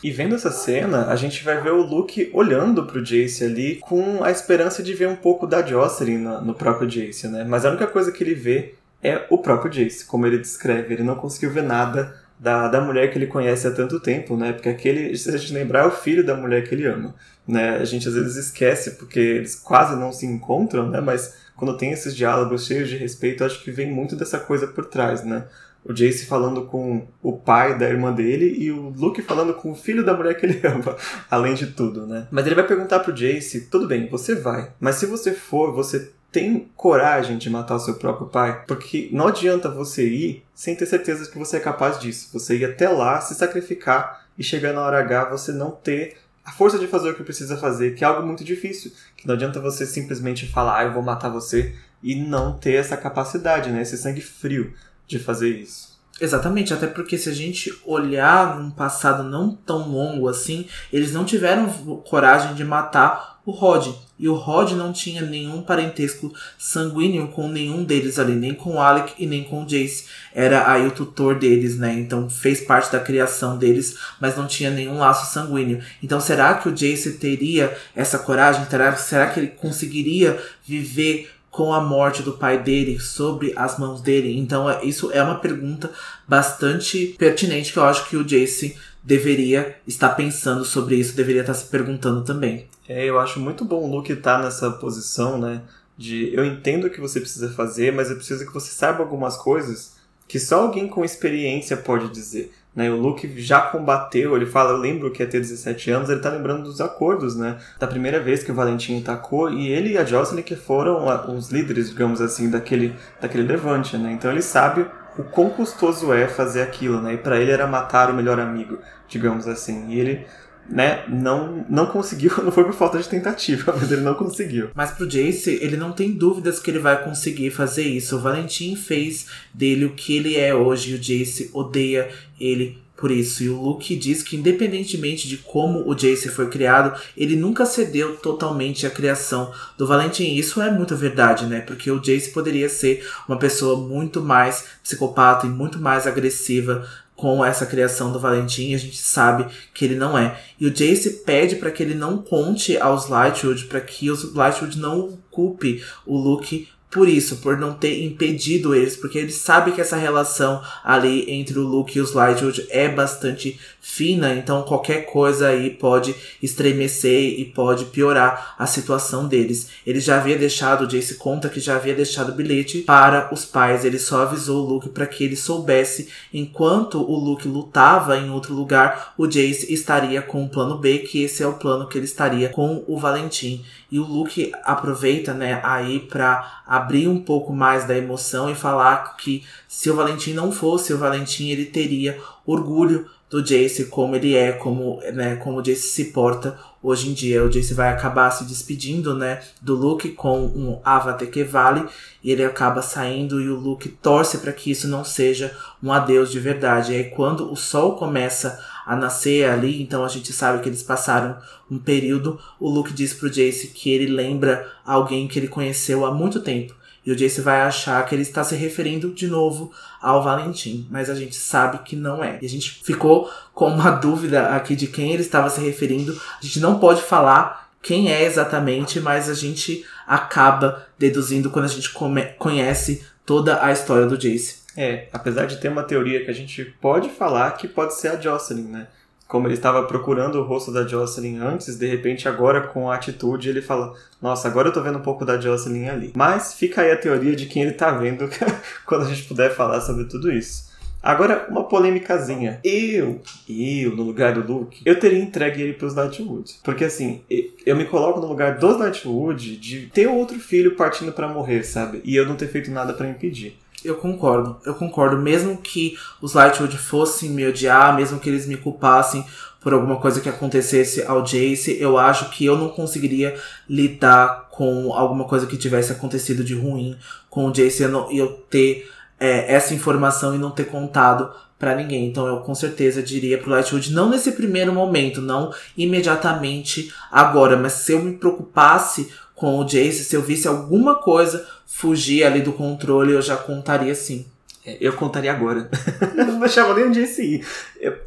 E vendo essa cena, a gente vai ver o Luke olhando pro Jace ali com a esperança de ver um pouco da Jocelyn no, no próprio Jace, né? Mas a única coisa que ele vê é o próprio Jace, como ele descreve. Ele não conseguiu ver nada da, da mulher que ele conhece há tanto tempo, né? Porque aquele, se a gente lembrar, é o filho da mulher que ele ama, né? A gente às vezes esquece porque eles quase não se encontram, né? Mas quando tem esses diálogos cheios de respeito, acho que vem muito dessa coisa por trás, né? O Jace falando com o pai da irmã dele e o Luke falando com o filho da mulher que ele ama, além de tudo, né? Mas ele vai perguntar pro Jace, tudo bem, você vai, mas se você for, você tem coragem de matar o seu próprio pai, porque não adianta você ir sem ter certeza que você é capaz disso. Você ir até lá, se sacrificar e chegar na hora H você não ter a força de fazer o que precisa fazer, que é algo muito difícil. Que não adianta você simplesmente falar, ah, eu vou matar você, e não ter essa capacidade, né? Esse sangue frio de fazer isso. Exatamente, até porque se a gente olhar num passado não tão longo assim, eles não tiveram coragem de matar o Rod. E o Rod não tinha nenhum parentesco sanguíneo com nenhum deles ali, nem com o Alec e nem com o Jace. Era aí o tutor deles, né? Então fez parte da criação deles, mas não tinha nenhum laço sanguíneo. Então será que o Jace teria essa coragem? Será que ele conseguiria viver com a morte do pai dele sobre as mãos dele? Então, é, isso é uma pergunta bastante pertinente que eu acho que o Jace deveria estar pensando sobre isso, deveria estar se perguntando também. É, eu acho muito bom o Luke estar nessa posição, né? De eu entendo o que você precisa fazer, mas eu preciso que você saiba algumas coisas que só alguém com experiência pode dizer. Né? O Luke já combateu, ele fala, eu lembro que ia ter 17 anos, ele tá lembrando dos acordos, né? Da primeira vez que o Valentim atacou, e ele e a Jocelyn que foram os líderes, digamos assim, daquele, daquele levante, né? Então ele sabe o quão custoso é fazer aquilo, né? E para ele era matar o melhor amigo, digamos assim. E ele né, não, não conseguiu, não foi por falta de tentativa, mas ele não conseguiu. Mas pro Jace, ele não tem dúvidas que ele vai conseguir fazer isso. O Valentim fez dele o que ele é hoje, e o Jace odeia ele por isso. E o Luke diz que, independentemente de como o Jace foi criado, ele nunca cedeu totalmente à criação do Valentim. Isso é muito verdade, né? Porque o Jace poderia ser uma pessoa muito mais psicopata e muito mais agressiva com essa criação do Valentim, a gente sabe que ele não é. E o Jace pede para que ele não conte aos Lightwood, para que os Lightwood não culpe o Luke por isso, por não ter impedido eles, porque ele sabe que essa relação ali entre o Luke e os Lightwood é bastante fina, então qualquer coisa aí pode estremecer e pode piorar a situação deles. Ele já havia deixado, o Jace conta que já havia deixado bilhete para os pais, ele só avisou o Luke para que ele soubesse, enquanto o Luke lutava em outro lugar, o Jace estaria com o plano B, que esse é o plano que ele estaria com o Valentim. E o Luke aproveita, né, aí para abrir um pouco mais da emoção e falar que se o Valentim não fosse o Valentim, ele teria orgulho do Jace, como ele é, como, né, como o Jace se porta hoje em dia. O Jace vai acabar se despedindo, né, do Luke com um Avate que vale, e ele acaba saindo e o Luke torce para que isso não seja um adeus de verdade. E aí quando o sol começa a nascer ali, então a gente sabe que eles passaram um período, o Luke diz pro Jace que ele lembra alguém que ele conheceu há muito tempo. E o Jace vai achar que ele está se referindo de novo ao Valentim, mas a gente sabe que não é. E a gente ficou com uma dúvida aqui de quem ele estava se referindo. A gente não pode falar quem é exatamente, mas a gente acaba deduzindo quando a gente conhece toda a história do Jace. É, apesar de ter uma teoria que a gente pode falar que pode ser a Jocelyn, né? como ele estava procurando o rosto da Jocelyn antes, de repente agora com a atitude ele fala: Nossa, agora eu tô vendo um pouco da Jocelyn ali. Mas fica aí a teoria de quem ele tá vendo quando a gente puder falar sobre tudo isso. Agora, uma polêmicazinha. Eu, eu, no lugar do Luke, eu teria entregue ele pros Nightwood. Porque assim, eu me coloco no lugar dos Nightwood de ter outro filho partindo para morrer, sabe? E eu não ter feito nada para impedir. Eu concordo, eu concordo. Mesmo que os Lightwood fossem me odiar, mesmo que eles me culpassem por alguma coisa que acontecesse ao Jace, eu acho que eu não conseguiria lidar com alguma coisa que tivesse acontecido de ruim com o Jace e eu, ter é, essa informação e não ter contado para ninguém. Então eu com certeza diria pro Lightwood, não nesse primeiro momento, não imediatamente agora, mas se eu me preocupasse com o Jace, se eu visse alguma coisa fugir ali do controle, eu já contaria sim. É, eu contaria agora. não deixava nem um Jace ir.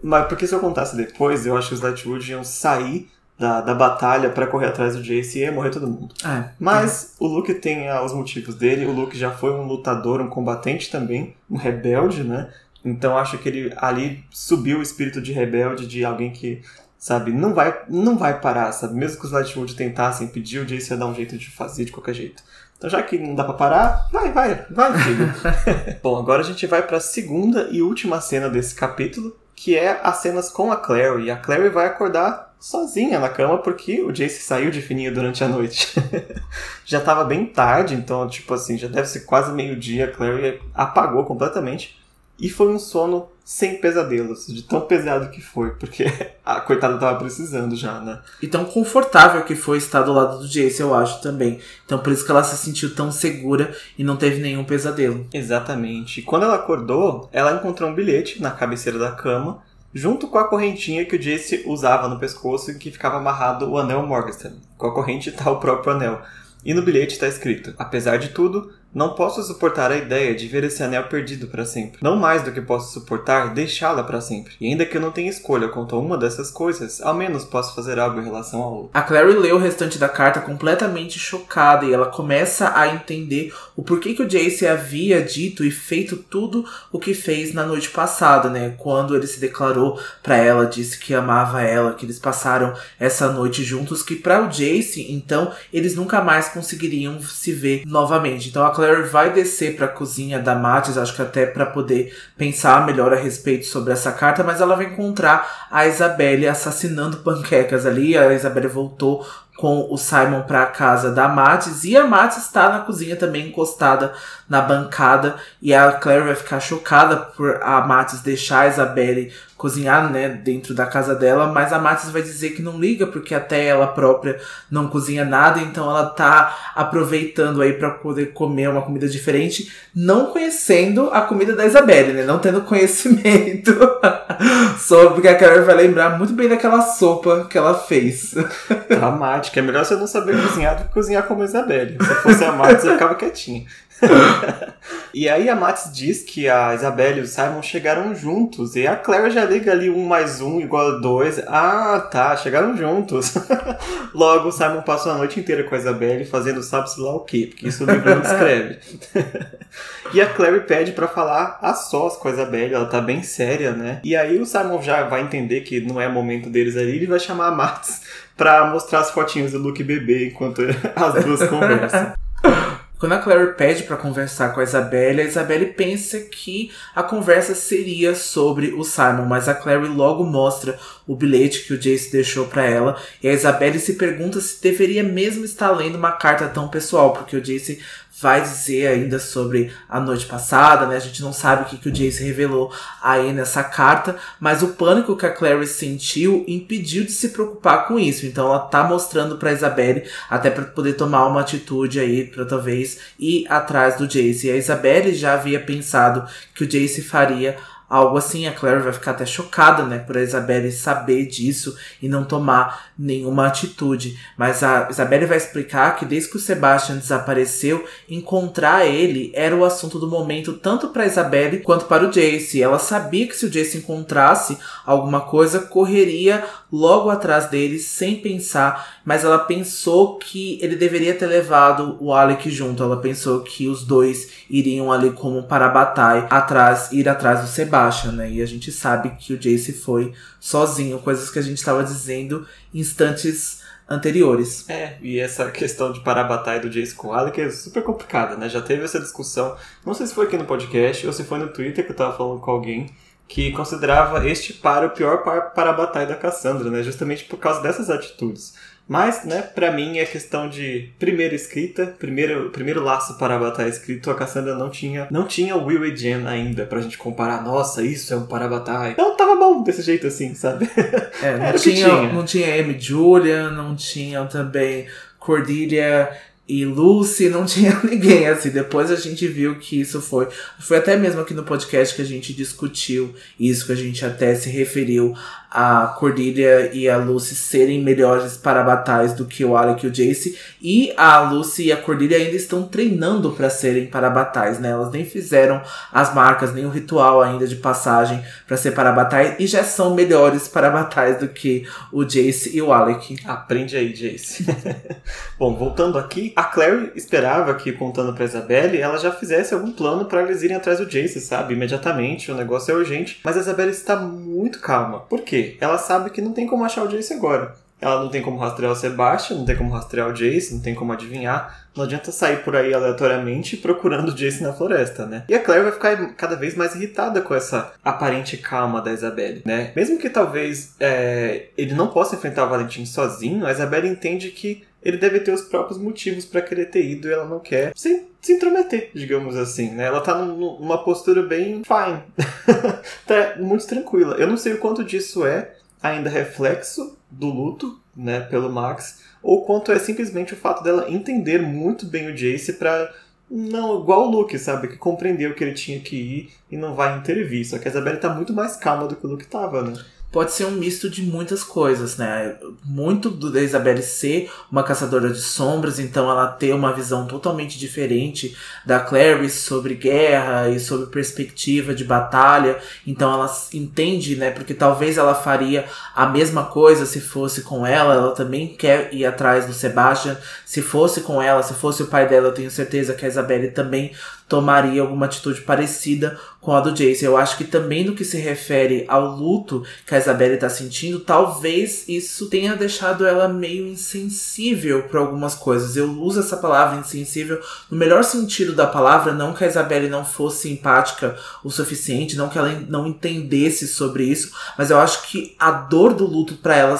mas porque se eu contasse depois, eu acho que os Lightwood iam sair da, da batalha para correr atrás do Jace e ia morrer todo mundo. É, Mas é. o Luke tem ah, os motivos dele. O Luke já foi um lutador, um combatente também, um rebelde, né? Então acho que ele ali subiu o espírito de rebelde de alguém que, sabe, não vai, não vai parar, sabe? Mesmo que os Lightwood tentassem pedir, o Jace ia dar um jeito de fazer de qualquer jeito. Então já que não dá pra parar, vai, vai, vai, filho. Bom, agora a gente vai para a segunda e última cena desse capítulo, que é as cenas com a Clary. E a Clary vai acordar sozinha na cama porque o Jace saiu de fininho durante a noite. já tava bem tarde, então, tipo assim, já deve ser quase meio-dia. A Clary apagou completamente. E foi um sono sem pesadelos, de tão pesado que foi, porque a coitada tava precisando já, né? E tão confortável que foi estar do lado do Jace, eu acho também. Então por isso que ela se sentiu tão segura e não teve nenhum pesadelo. Exatamente. E quando ela acordou, ela encontrou um bilhete na cabeceira da cama, junto com a correntinha que o Jace usava no pescoço e que ficava amarrado o anel Morgenstern. Com a corrente tá o próprio anel. E no bilhete está escrito: Apesar de tudo, não posso suportar a ideia de ver esse anel perdido para sempre. Não mais do que posso suportar deixá-la para sempre. E ainda que eu não tenha escolha quanto a uma dessas coisas, ao menos posso fazer algo em relação a outra. A Clary lê o restante da carta completamente chocada e ela começa a entender o porquê que o Jace havia dito e feito tudo o que fez na noite passada, né? Quando ele se declarou para ela, disse que amava ela, que eles passaram essa noite juntos, que para o Jace, então, eles nunca mais conseguiriam se ver novamente. Então a Claire vai descer para a cozinha da Matis, acho que até para poder pensar melhor a respeito sobre essa carta, mas ela vai encontrar a Isabelle assassinando panquecas ali. A Isabelle voltou com o Simon para a casa da Matis e a Matis está na cozinha também encostada na bancada e a Claire vai ficar chocada por a Matis deixar a Isabelle cozinhar, né, dentro da casa dela, mas a Matis vai dizer que não liga porque até ela própria não cozinha nada, então ela tá aproveitando aí para poder comer uma comida diferente, não conhecendo a comida da Isabelle, né, não tendo conhecimento sobre porque a Claire vai lembrar muito bem daquela sopa que ela fez. Dramática, é melhor você não saber cozinhar do que cozinhar como a Isabelle. Se fosse a Matis, eu ficava quietinha. e aí a Matis diz que a Isabelle e o Simon chegaram juntos. E a Claire já liga ali um mais um igual a dois. Ah, tá, chegaram juntos. Logo, o Simon passou a noite inteira com a Isabelle fazendo sabe-se lá o quê, porque isso o livro não descreve. e a Claire pede para falar a sós com a Isabelle, ela tá bem séria, né? E aí o Simon já vai entender que não é momento deles ali, ele vai chamar a Matis pra mostrar as fotinhas do Luke bebê enquanto as duas conversam. Quando a Claire pede para conversar com a Isabelle, a Isabelle pensa que a conversa seria sobre o Simon, mas a Claire logo mostra o bilhete que o Jace deixou para ela e a Isabelle se pergunta se deveria mesmo estar lendo uma carta tão pessoal, porque o Jace vai dizer ainda sobre a noite passada, né? A gente não sabe o que, que o Jace revelou aí nessa carta, mas o pânico que a Clary sentiu impediu de se preocupar com isso. Então ela tá mostrando para Isabelle até para poder tomar uma atitude aí para talvez ir atrás do Jace. E a Isabelle já havia pensado que o Jace faria algo assim. A Claire vai ficar até chocada, né, por a Isabelle saber disso e não tomar nenhuma atitude. Mas a Isabelle vai explicar que desde que o Sebastian desapareceu, encontrar ele era o assunto do momento tanto para Isabelle quanto para o Jace. Ela sabia que se o Jace encontrasse alguma coisa, correria logo atrás dele sem pensar, mas ela pensou que ele deveria ter levado o Alec junto. Ela pensou que os dois iriam ali como para a batalha, atrás, ir atrás do Sebastian, né? E a gente sabe que o Jace foi sozinho, coisas que a gente estava dizendo instantes anteriores. É, e essa questão de parar a batalha do Jace com o Alec é super complicada, né? Já teve essa discussão, não sei se foi aqui no podcast ou se foi no Twitter que eu tava falando com alguém, que considerava este para o pior par para a batalha da Cassandra, né? Justamente por causa dessas atitudes. Mas, né, para mim é questão de primeira escrita, primeiro, primeiro laço para a batalha escrito, a Cassandra não tinha, não tinha Will e Jen ainda pra gente comparar, nossa, isso é um para batalha. Então tava bom desse jeito assim, sabe? É, não, tinha, tinha, não tinha Amy Julian, não tinha também Cordelia e Lucy não tinha ninguém, assim. Depois a gente viu que isso foi. Foi até mesmo aqui no podcast que a gente discutiu isso, que a gente até se referiu a Cordelia e a Lucy serem melhores para batalhas do que o Alec e o Jace. E a Lucy e a Cordelia ainda estão treinando para serem para batalhas, né? Elas nem fizeram as marcas, nem o ritual ainda de passagem para ser para batalha e já são melhores para batalhas do que o Jace e o Alec. Aprende aí, Jace. Bom, voltando aqui, a Clary esperava que, contando pra Isabelle, ela já fizesse algum plano para eles irem atrás do Jace, sabe? Imediatamente, o negócio é urgente. Mas a Isabelle está muito calma. Por quê? Ela sabe que não tem como achar o Jace agora. Ela não tem como rastrear o Sebastian, não tem como rastrear o Jace, não tem como adivinhar. Não adianta sair por aí aleatoriamente procurando o Jace na floresta, né? E a Claire vai ficar cada vez mais irritada com essa aparente calma da Isabelle, né? Mesmo que talvez é, ele não possa enfrentar o Valentim sozinho, a Isabelle entende que ele deve ter os próprios motivos para querer ter ido e ela não quer se, se intrometer, digamos assim, né? Ela tá num, numa postura bem fine, tá muito tranquila. Eu não sei o quanto disso é ainda reflexo do luto, né, pelo Max, ou quanto é simplesmente o fato dela entender muito bem o Jace para não, igual o Luke, sabe? Que compreendeu que ele tinha que ir e não vai intervir. Só que a Isabelle tá muito mais calma do que o Luke tava, né? Pode ser um misto de muitas coisas, né? Muito do da Isabelle ser uma caçadora de sombras, então ela ter uma visão totalmente diferente da Clarice sobre guerra e sobre perspectiva de batalha. Então ela entende, né? Porque talvez ela faria a mesma coisa se fosse com ela. Ela também quer ir atrás do Sebastian. Se fosse com ela, se fosse o pai dela, eu tenho certeza que a Isabelle também tomaria alguma atitude parecida com a do Jace. Eu acho que também no que se refere ao luto que a Isabelle está sentindo, talvez isso tenha deixado ela meio insensível para algumas coisas. Eu uso essa palavra insensível no melhor sentido da palavra, não que a Isabelle não fosse empática o suficiente, não que ela não entendesse sobre isso, mas eu acho que a dor do luto para ela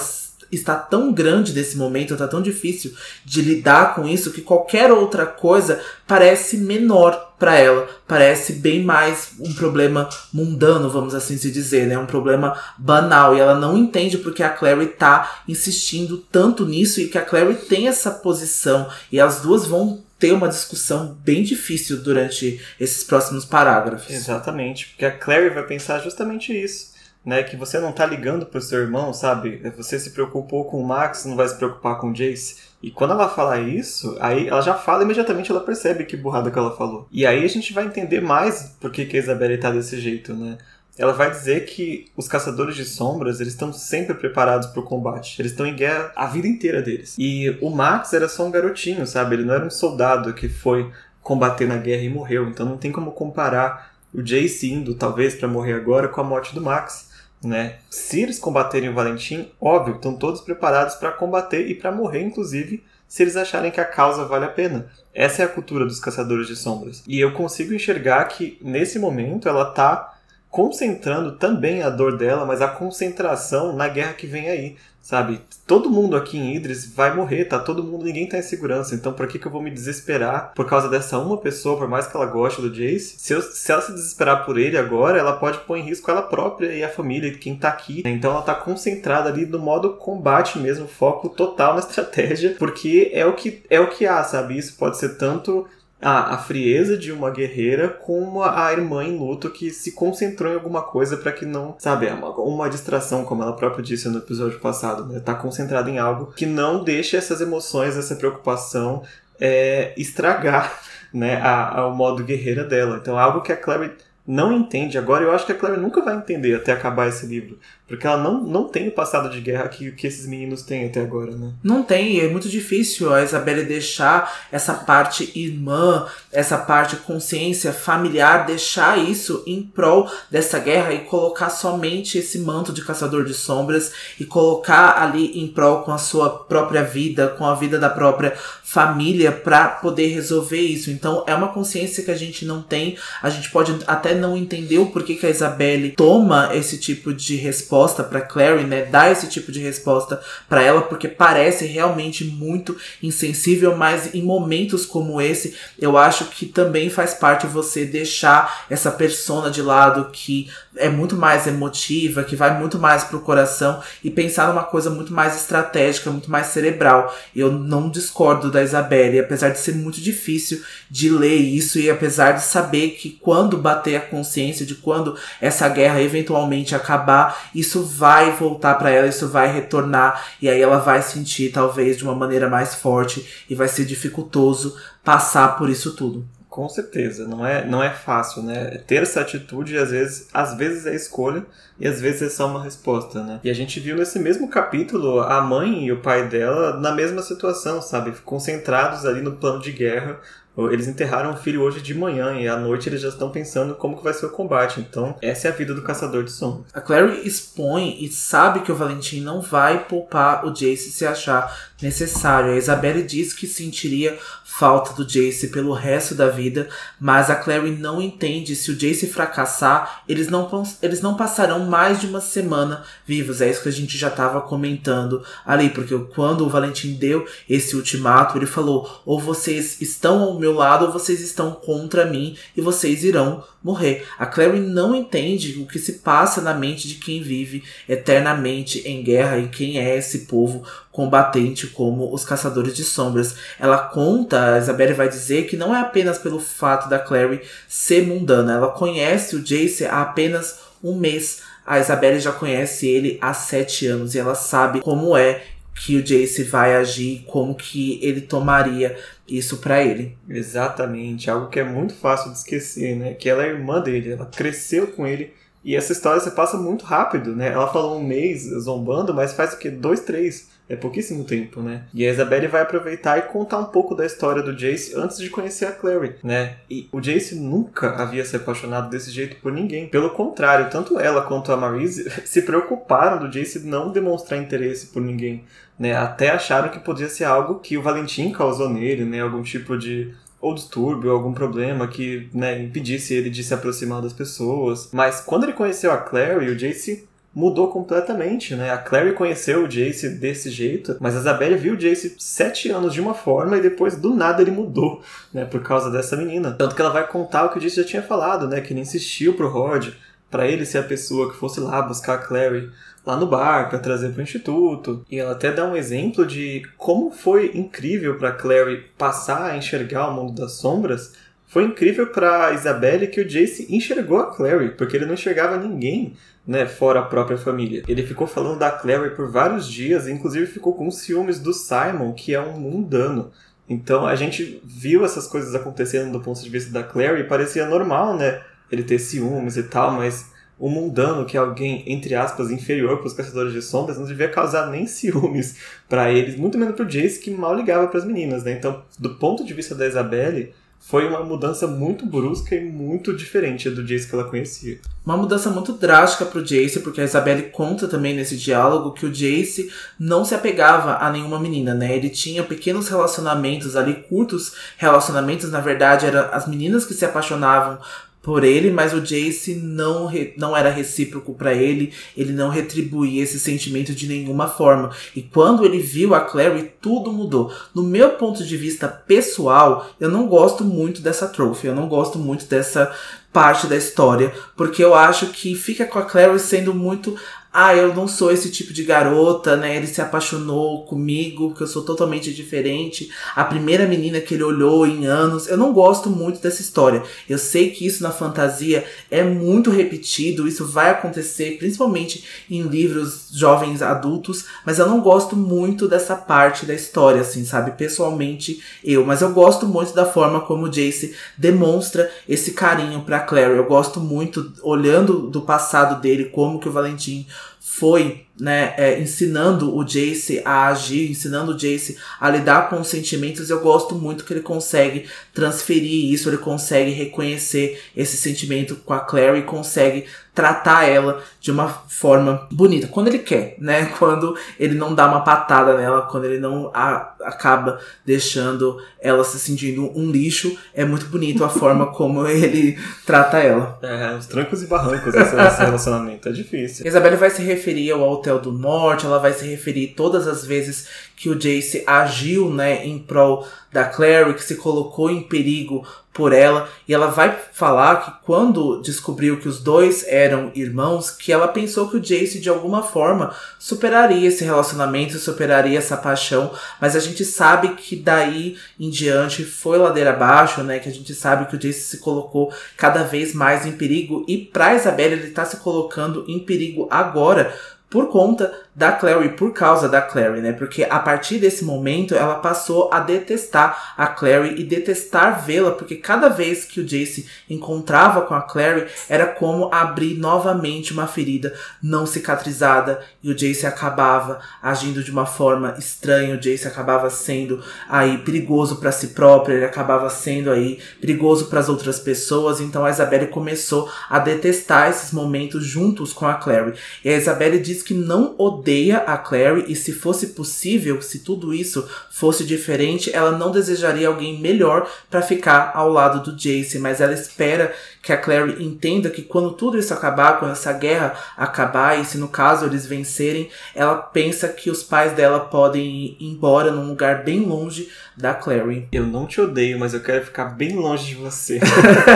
está tão grande nesse momento, está tão difícil de lidar com isso que qualquer outra coisa parece menor para ela, parece bem mais um problema mundano, vamos assim se dizer, né? Um problema banal e ela não entende porque a Clary tá insistindo tanto nisso e que a Clary tem essa posição e as duas vão ter uma discussão bem difícil durante esses próximos parágrafos. Exatamente, porque a Clary vai pensar justamente isso né? Que você não tá ligando pro seu irmão, sabe? Você se preocupou com o Max, não vai se preocupar com o Jace. E quando ela fala isso, aí ela já fala imediatamente, ela percebe que burrada que ela falou. E aí a gente vai entender mais por que, que a Isabelle tá desse jeito, né? Ela vai dizer que os caçadores de sombras, eles estão sempre preparados para o combate. Eles estão em guerra a vida inteira deles. E o Max era só um garotinho, sabe? Ele não era um soldado que foi combater na guerra e morreu. Então não tem como comparar o Jace indo, talvez, para morrer agora com a morte do Max né? Se eles combaterem o Valentim, óbvio, estão todos preparados para combater e para morrer, inclusive, se eles acharem que a causa vale a pena. Essa é a cultura dos caçadores de sombras. E eu consigo enxergar que nesse momento ela está concentrando também a dor dela, mas a concentração na guerra que vem aí. Sabe? Todo mundo aqui em Idris vai morrer, tá? Todo mundo, ninguém tá em segurança. Então, por que, que eu vou me desesperar por causa dessa uma pessoa, por mais que ela goste do Jace? Se, eu, se ela se desesperar por ele agora, ela pode pôr em risco ela própria e a família, quem tá aqui. Então, ela tá concentrada ali no modo combate mesmo, foco total na estratégia, porque é o que é o que há, sabe? Isso pode ser tanto a, a frieza de uma guerreira com a irmã em luto que se concentrou em alguma coisa para que não, sabe, é uma, uma distração, como ela própria disse no episódio passado, né? Tá concentrada em algo que não deixa essas emoções, essa preocupação é, estragar, né, a, a, o modo guerreira dela. Então, algo que a Clary não entende agora, eu acho que a Clary nunca vai entender até acabar esse livro. Porque ela não, não tem o passado de guerra que, que esses meninos têm até agora, né? Não tem, é muito difícil a Isabelle deixar essa parte irmã, essa parte consciência familiar, deixar isso em prol dessa guerra e colocar somente esse manto de caçador de sombras e colocar ali em prol com a sua própria vida, com a vida da própria família para poder resolver isso. Então é uma consciência que a gente não tem, a gente pode até não entender o porquê que a Isabelle toma esse tipo de resposta para Clary, né? Dar esse tipo de resposta para ela, porque parece realmente muito insensível, mas em momentos como esse, eu acho que também faz parte você deixar essa persona de lado que é muito mais emotiva, que vai muito mais pro coração e pensar numa coisa muito mais estratégica, muito mais cerebral. Eu não discordo da Isabelle, apesar de ser muito difícil de ler isso e apesar de saber que quando bater a consciência de quando essa guerra eventualmente acabar, isso vai voltar para ela, isso vai retornar e aí ela vai sentir talvez de uma maneira mais forte e vai ser dificultoso passar por isso tudo. Com certeza, não é, não é fácil, né? Ter essa atitude, às vezes, às vezes é escolha e às vezes é só uma resposta, né? E a gente viu nesse mesmo capítulo a mãe e o pai dela na mesma situação, sabe? Concentrados ali no plano de guerra, eles enterraram o filho hoje de manhã e à noite eles já estão pensando como que vai ser o combate. Então, essa é a vida do caçador de sombras. A Clary expõe e sabe que o Valentim não vai poupar o Jace se achar necessário. A Isabelle diz que sentiria falta do Jace pelo resto da vida, mas a Clary não entende se o Jace fracassar, eles não, eles não passarão mais de uma semana vivos. É isso que a gente já estava comentando ali, porque quando o Valentim deu esse ultimato, ele falou: ou vocês estão ao meu lado vocês estão contra mim e vocês irão morrer. A Clary não entende o que se passa na mente de quem vive eternamente em guerra e quem é esse povo combatente como os caçadores de sombras. Ela conta, a Isabelle vai dizer que não é apenas pelo fato da Clary ser mundana, ela conhece o Jace há apenas um mês. A Isabelle já conhece ele há sete anos e ela sabe como é que o Jace vai agir, como que ele tomaria isso para ele. Exatamente, algo que é muito fácil de esquecer, né? Que ela é irmã dele, ela cresceu com ele e essa história você passa muito rápido, né? Ela falou um mês zombando, mas faz o quê? Dois, três. É pouquíssimo tempo, né? E a Isabelle vai aproveitar e contar um pouco da história do Jace antes de conhecer a Clary, né? E o Jace nunca havia se apaixonado desse jeito por ninguém. Pelo contrário, tanto ela quanto a Marise se preocuparam do Jace não demonstrar interesse por ninguém, né? Até acharam que podia ser algo que o Valentim causou nele, né? Algum tipo de ou distúrbio, algum problema que né, impedisse ele de se aproximar das pessoas. Mas quando ele conheceu a Clary, o Jace mudou completamente, né? A Clary conheceu o Jace desse jeito, mas a Isabelle viu o Jace sete anos de uma forma e depois do nada ele mudou, né? Por causa dessa menina. Tanto que ela vai contar o que o Jace já tinha falado, né? Que ele insistiu pro Rod para ele ser a pessoa que fosse lá buscar a Clary lá no bar para trazer para o instituto. E ela até dá um exemplo de como foi incrível para Clary passar a enxergar o mundo das sombras. Foi incrível para Isabelle que o Jace enxergou a Clary, porque ele não enxergava ninguém né, fora a própria família. Ele ficou falando da Clary por vários dias, inclusive ficou com ciúmes do Simon, que é um mundano. Então a gente viu essas coisas acontecendo do ponto de vista da Clary e parecia normal, né? Ele ter ciúmes e tal, mas o mundano, que é alguém, entre aspas, inferior para os caçadores de sombras, não devia causar nem ciúmes para eles, muito menos para o Jace, que mal ligava para as meninas, né? Então, do ponto de vista da Isabelle, foi uma mudança muito brusca e muito diferente do Jace que ela conhecia. Uma mudança muito drástica pro Jace, porque a Isabelle conta também nesse diálogo que o Jace não se apegava a nenhuma menina, né? Ele tinha pequenos relacionamentos ali, curtos relacionamentos, na verdade, eram as meninas que se apaixonavam por ele, mas o Jace não, re, não era recíproco para ele, ele não retribuía esse sentimento de nenhuma forma. E quando ele viu a Clary, tudo mudou. No meu ponto de vista pessoal, eu não gosto muito dessa trophy, eu não gosto muito dessa parte da história, porque eu acho que fica com a Clary sendo muito ah, eu não sou esse tipo de garota, né? Ele se apaixonou comigo, que eu sou totalmente diferente. A primeira menina que ele olhou em anos. Eu não gosto muito dessa história. Eu sei que isso na fantasia é muito repetido, isso vai acontecer principalmente em livros jovens adultos, mas eu não gosto muito dessa parte da história, assim, sabe? Pessoalmente eu, mas eu gosto muito da forma como o Jace demonstra esse carinho para Clary. Eu gosto muito olhando do passado dele, como que o Valentim foi né, é, ensinando o Jace a agir, ensinando o Jace a lidar com os sentimentos, eu gosto muito que ele consegue transferir isso, ele consegue reconhecer esse sentimento com a Clary, consegue tratar ela de uma forma bonita, quando ele quer, né? Quando ele não dá uma patada nela, quando ele não a, acaba deixando ela se sentindo um lixo, é muito bonito a forma como ele trata ela. É, os trancos e barrancos desse relacionamento, é difícil. Isabelle vai se referir ao Hotel do Norte, ela vai se referir todas as vezes que o Jace agiu, né, em prol da Clary, que se colocou em perigo por ela, e ela vai falar que quando descobriu que os dois eram irmãos, que ela pensou que o Jace de alguma forma superaria esse relacionamento, superaria essa paixão, mas a gente sabe que daí em diante foi ladeira abaixo, né? Que a gente sabe que o Jace se colocou cada vez mais em perigo e para Isabelle ele tá se colocando em perigo agora por conta da Clary por causa da Clary, né? Porque a partir desse momento ela passou a detestar a Clary e detestar vê-la, porque cada vez que o Jace encontrava com a Clary era como abrir novamente uma ferida não cicatrizada e o Jace acabava agindo de uma forma estranha, o Jace acabava sendo aí perigoso para si próprio, ele acabava sendo aí perigoso para as outras pessoas, então a Isabelle começou a detestar esses momentos juntos com a Clary. E a Isabelle diz que não odeia a Clary e se fosse possível, se tudo isso fosse diferente, ela não desejaria alguém melhor para ficar ao lado do Jace, mas ela espera que a Clary entenda que quando tudo isso acabar, quando essa guerra acabar, e se no caso eles vencerem, ela pensa que os pais dela podem ir embora num lugar bem longe da Clary. Eu não te odeio, mas eu quero ficar bem longe de você.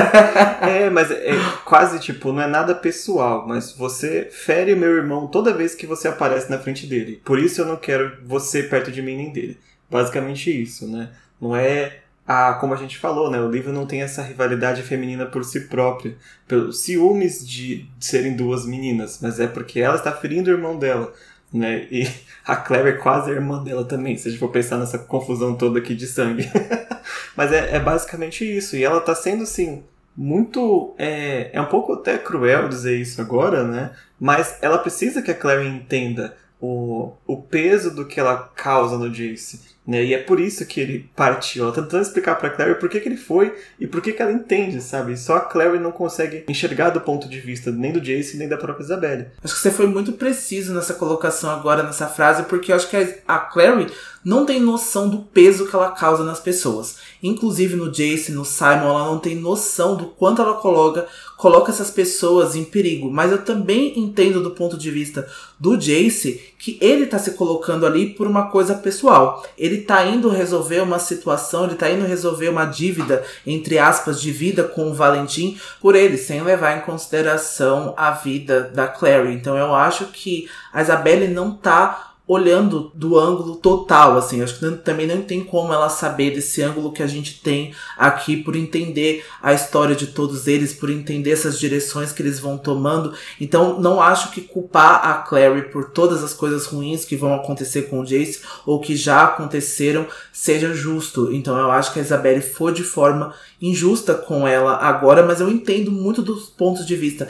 é, mas é quase tipo, não é nada pessoal, mas você fere meu irmão toda vez que você aparece na frente dele. Por isso eu não quero você perto de mim nem dele. Basicamente isso, né? Não é a, como a gente falou, né, o livro não tem essa rivalidade feminina por si própria, pelos ciúmes de serem duas meninas, mas é porque ela está ferindo o irmão dela, né? E a Claire é quase a irmã dela também, se a gente for pensar nessa confusão toda aqui de sangue. mas é, é, basicamente isso, e ela está sendo assim muito é, é um pouco até cruel dizer isso agora, né? Mas ela precisa que a Claire entenda o, o peso do que ela causa no Jace né? E é por isso que ele partiu. Ela tá tentando explicar pra Clary por que, que ele foi e por que, que ela entende, sabe? Só a Clary não consegue enxergar do ponto de vista nem do Jace nem da própria Isabelle. Acho que você foi muito preciso nessa colocação agora, nessa frase, porque eu acho que a Clary não tem noção do peso que ela causa nas pessoas. Inclusive no Jace, no Simon, ela não tem noção do quanto ela coloca, coloca essas pessoas em perigo. Mas eu também entendo do ponto de vista do Jace que ele tá se colocando ali por uma coisa pessoal. Ele tá indo resolver uma situação, ele tá indo resolver uma dívida, entre aspas, de vida com o Valentim por ele, sem levar em consideração a vida da Clary. Então eu acho que a Isabelle não tá olhando do ângulo total, assim. Acho que também não tem como ela saber desse ângulo que a gente tem aqui por entender a história de todos eles, por entender essas direções que eles vão tomando. Então, não acho que culpar a Clary por todas as coisas ruins que vão acontecer com o Jace ou que já aconteceram seja justo. Então, eu acho que a Isabelle foi de forma injusta com ela agora, mas eu entendo muito dos pontos de vista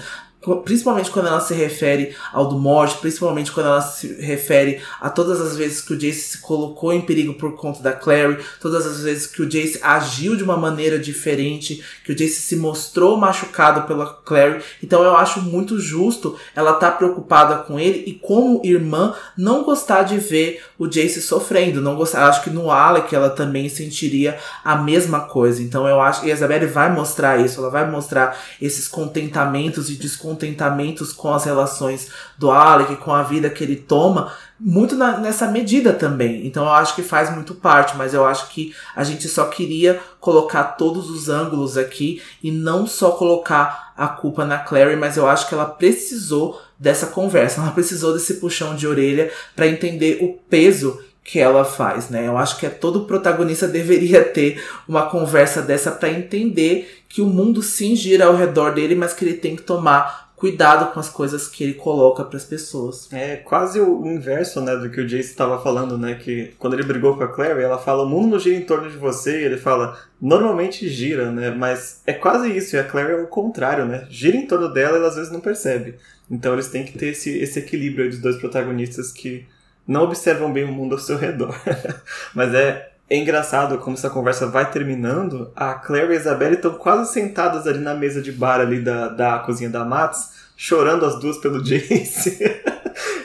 principalmente quando ela se refere ao do morte, principalmente quando ela se refere a todas as vezes que o Jace se colocou em perigo por conta da Clary, todas as vezes que o Jace agiu de uma maneira diferente, que o Jace se mostrou machucado pela Clary. Então eu acho muito justo ela estar tá preocupada com ele e como irmã não gostar de ver o Jace sofrendo, não gostar. Acho que no Alec ela também sentiria a mesma coisa. Então eu acho que a Isabelle vai mostrar isso, ela vai mostrar esses contentamentos e descontentamentos descontentamentos com as relações do Alec, com a vida que ele toma, muito na, nessa medida também. Então eu acho que faz muito parte, mas eu acho que a gente só queria colocar todos os ângulos aqui e não só colocar a culpa na Clary, mas eu acho que ela precisou dessa conversa, ela precisou desse puxão de orelha para entender o peso que ela faz, né? Eu acho que é todo protagonista deveria ter uma conversa dessa para entender que o mundo sim gira ao redor dele, mas que ele tem que tomar cuidado com as coisas que ele coloca para as pessoas. É quase o inverso, né, do que o Jace estava falando, né, que quando ele brigou com a Claire, ela fala o mundo não gira em torno de você, e ele fala normalmente gira, né, mas é quase isso, e a Claire é o contrário, né, gira em torno dela e ela às vezes não percebe. Então eles têm que ter esse, esse equilíbrio dos dois protagonistas que não observam bem o mundo ao seu redor. mas é é engraçado como essa conversa vai terminando. A Claire e a Isabelle estão quase sentadas ali na mesa de bar ali da, da cozinha da Mats, chorando as duas pelo Jace.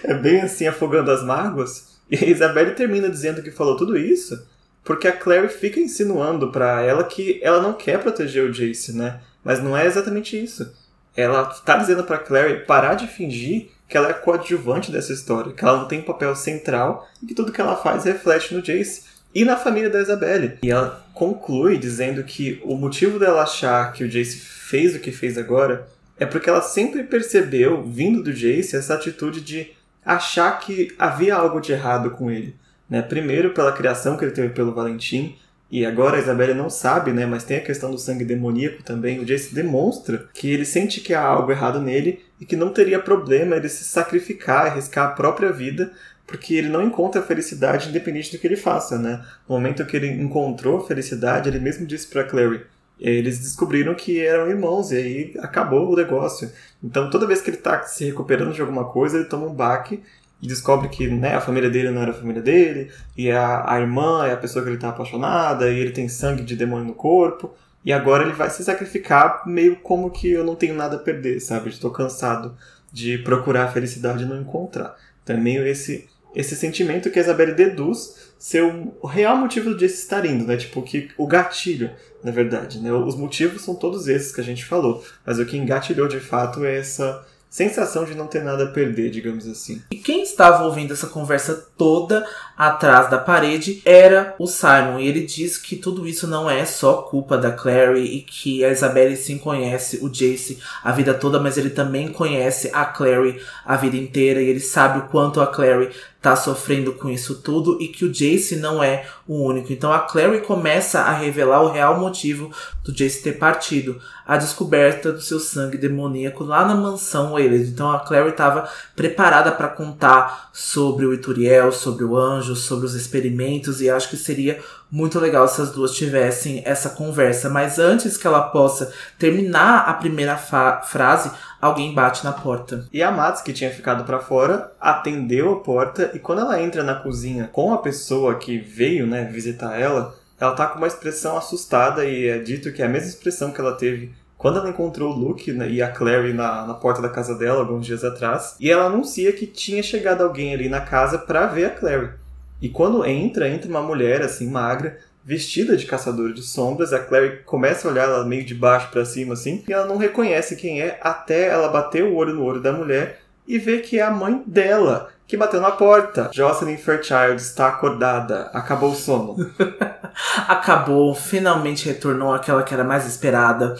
é bem assim, afogando as mágoas. E a Isabelle termina dizendo que falou tudo isso porque a Claire fica insinuando para ela que ela não quer proteger o Jace, né? Mas não é exatamente isso. Ela tá dizendo para Claire parar de fingir que ela é coadjuvante dessa história, que ela não tem um papel central e que tudo que ela faz reflete no Jace e na família da Isabelle. E ela conclui dizendo que o motivo dela achar que o Jace fez o que fez agora é porque ela sempre percebeu, vindo do Jace, essa atitude de achar que havia algo de errado com ele. Né? Primeiro pela criação que ele teve pelo Valentim, E agora a Isabelle não sabe, né? Mas tem a questão do sangue demoníaco também. O Jace demonstra que ele sente que há algo errado nele e que não teria problema ele se sacrificar, arriscar a própria vida, porque ele não encontra felicidade independente do que ele faça, né? No momento que ele encontrou felicidade, ele mesmo disse para Clary, eles descobriram que eram irmãos e aí acabou o negócio. Então toda vez que ele está se recuperando de alguma coisa, ele toma um baque e descobre que né, a família dele não era a família dele, e a, a irmã é a pessoa que ele está apaixonada, e ele tem sangue de demônio no corpo, e agora ele vai se sacrificar meio como que eu não tenho nada a perder, sabe? Estou cansado de procurar a felicidade e não encontrar. Então é meio esse, esse sentimento que a Isabelle deduz ser o real motivo de estar indo, né? Tipo, que, o gatilho, na verdade, né? Os motivos são todos esses que a gente falou, mas o que engatilhou de fato é essa sensação de não ter nada a perder, digamos assim. E quem estava ouvindo essa conversa toda atrás da parede era o Simon. E ele diz que tudo isso não é só culpa da Clary e que a Isabelle sim conhece o Jace a vida toda, mas ele também conhece a Clary a vida inteira e ele sabe o quanto a Clary tá sofrendo com isso tudo e que o Jace não é o único. Então a Clary começa a revelar o real motivo do Jace ter partido, a descoberta do seu sangue demoníaco lá na mansão Wayland. Então a Clary estava preparada para contar sobre o Ituriel, sobre o anjo, sobre os experimentos e acho que seria muito legal se as duas tivessem essa conversa. Mas antes que ela possa terminar a primeira frase, alguém bate na porta. E a Mats, que tinha ficado para fora, atendeu a porta e quando ela entra na cozinha com a pessoa que veio, né, visitar ela, ela tá com uma expressão assustada e é dito que é a mesma expressão que ela teve quando ela encontrou o Luke né, e a Clary na, na porta da casa dela alguns dias atrás. E ela anuncia que tinha chegado alguém ali na casa para ver a Clary. E quando entra, entra uma mulher assim magra, vestida de caçadora de sombras. A Clary começa a olhar ela meio de baixo para cima assim, e ela não reconhece quem é até ela bater o olho no olho da mulher e ver que é a mãe dela que bateu na porta. Jocelyn Fairchild está acordada. Acabou o sono. Acabou, finalmente retornou aquela que era mais esperada.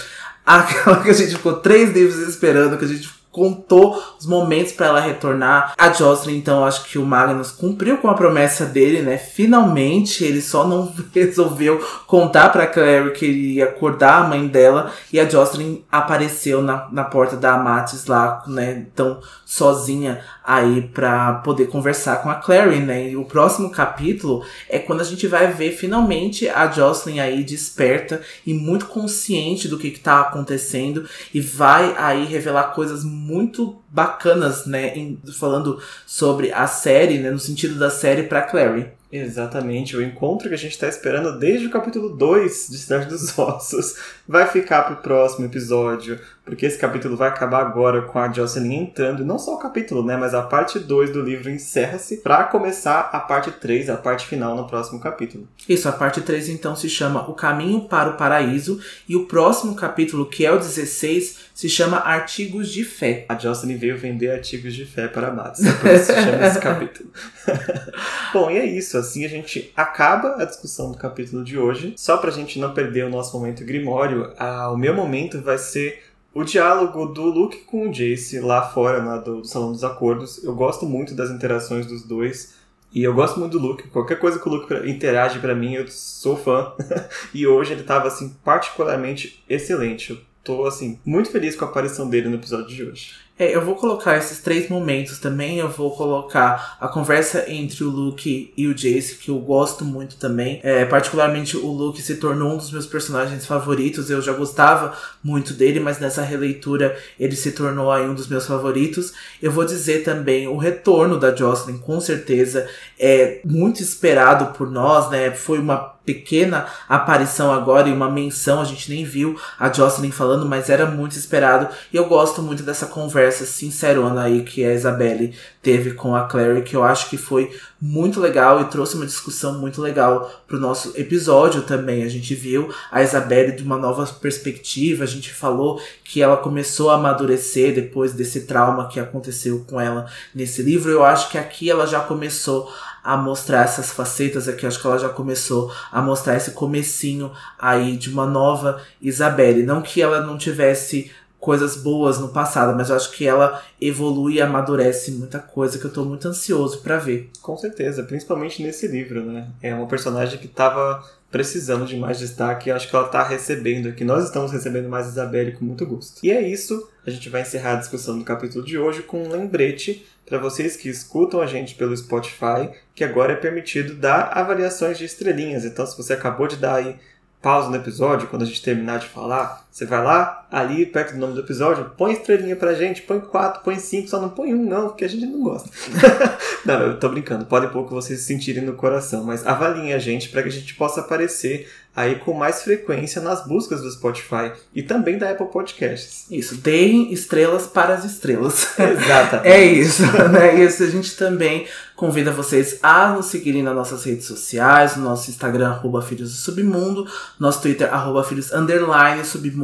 Aquela que a gente ficou três livros esperando, que a gente contou os momentos para ela retornar. A Jocelyn, então, acho que o Magnus cumpriu com a promessa dele, né? Finalmente, ele só não resolveu contar para Clary que ele ia acordar a mãe dela e a Jocelyn apareceu na, na porta da Amatis lá, né? Então, sozinha aí para poder conversar com a Clary, né? E o próximo capítulo é quando a gente vai ver finalmente a Jocelyn aí desperta e muito consciente do que, que tá acontecendo e vai aí revelar coisas muito bacanas, né, em, falando sobre a série, né, no sentido da série para Clary. Exatamente, o encontro que a gente está esperando desde o capítulo 2 de Cidade dos Ossos vai ficar para o próximo episódio, porque esse capítulo vai acabar agora com a Jocelyn entrando, não só o capítulo, né, mas a parte 2 do livro encerra-se para começar a parte 3, a parte final no próximo capítulo. Isso, a parte 3 então se chama O Caminho para o Paraíso e o próximo capítulo, que é o 16, se chama Artigos de Fé. A Jocelyn veio vender artigos de fé para Matos, é por isso se chama esse capítulo. Bom, e é isso, assim a gente acaba a discussão do capítulo de hoje. Só pra gente não perder o nosso momento grimório, a, o meu momento vai ser o diálogo do Luke com o Jace lá fora do, do Salão dos Acordos. Eu gosto muito das interações dos dois. E eu gosto muito do Luke. Qualquer coisa que o Luke interage para mim, eu sou fã. e hoje ele tava assim particularmente excelente. Tô assim muito feliz com a aparição dele no episódio de hoje. É, eu vou colocar esses três momentos também. Eu vou colocar a conversa entre o Luke e o Jace, que eu gosto muito também. É, particularmente o Luke se tornou um dos meus personagens favoritos. Eu já gostava muito dele, mas nessa releitura ele se tornou aí um dos meus favoritos. Eu vou dizer também o retorno da Jocelyn, com certeza, é muito esperado por nós, né? Foi uma pequena aparição agora e uma menção, a gente nem viu a Jocelyn falando, mas era muito esperado. E eu gosto muito dessa conversa sincerona aí que a Isabelle teve com a Clary, que eu acho que foi muito legal e trouxe uma discussão muito legal pro nosso episódio também. A gente viu a Isabelle de uma nova perspectiva, a gente falou que ela começou a amadurecer depois desse trauma que aconteceu com ela nesse livro. Eu acho que aqui ela já começou a mostrar essas facetas aqui. Acho que ela já começou a mostrar esse comecinho aí de uma nova Isabelle. Não que ela não tivesse coisas boas no passado, mas eu acho que ela evolui e amadurece muita coisa que eu tô muito ansioso para ver. Com certeza, principalmente nesse livro, né? É uma personagem que tava precisando de mais destaque e acho que ela tá recebendo aqui. Nós estamos recebendo mais Isabelle com muito gosto. E é isso, a gente vai encerrar a discussão do capítulo de hoje com um lembrete para vocês que escutam a gente pelo Spotify, que agora é permitido dar avaliações de estrelinhas. Então, se você acabou de dar aí pausa no episódio, quando a gente terminar de falar, você vai lá, ali, perto do nome do episódio, põe estrelinha pra gente, põe quatro, põe cinco, só não põe um não, porque a gente não gosta. não, eu tô brincando, pode pôr que vocês se sentirem no coração, mas avaliem a gente para que a gente possa aparecer aí com mais frequência nas buscas do Spotify e também da Apple Podcasts. Isso, deem estrelas para as estrelas. Exatamente. é isso, né? Isso a gente também convida vocês a nos seguirem nas nossas redes sociais, no nosso Instagram, arroba Filhos do Submundo, nosso Twitter, arroba Filhos Underline Submundo,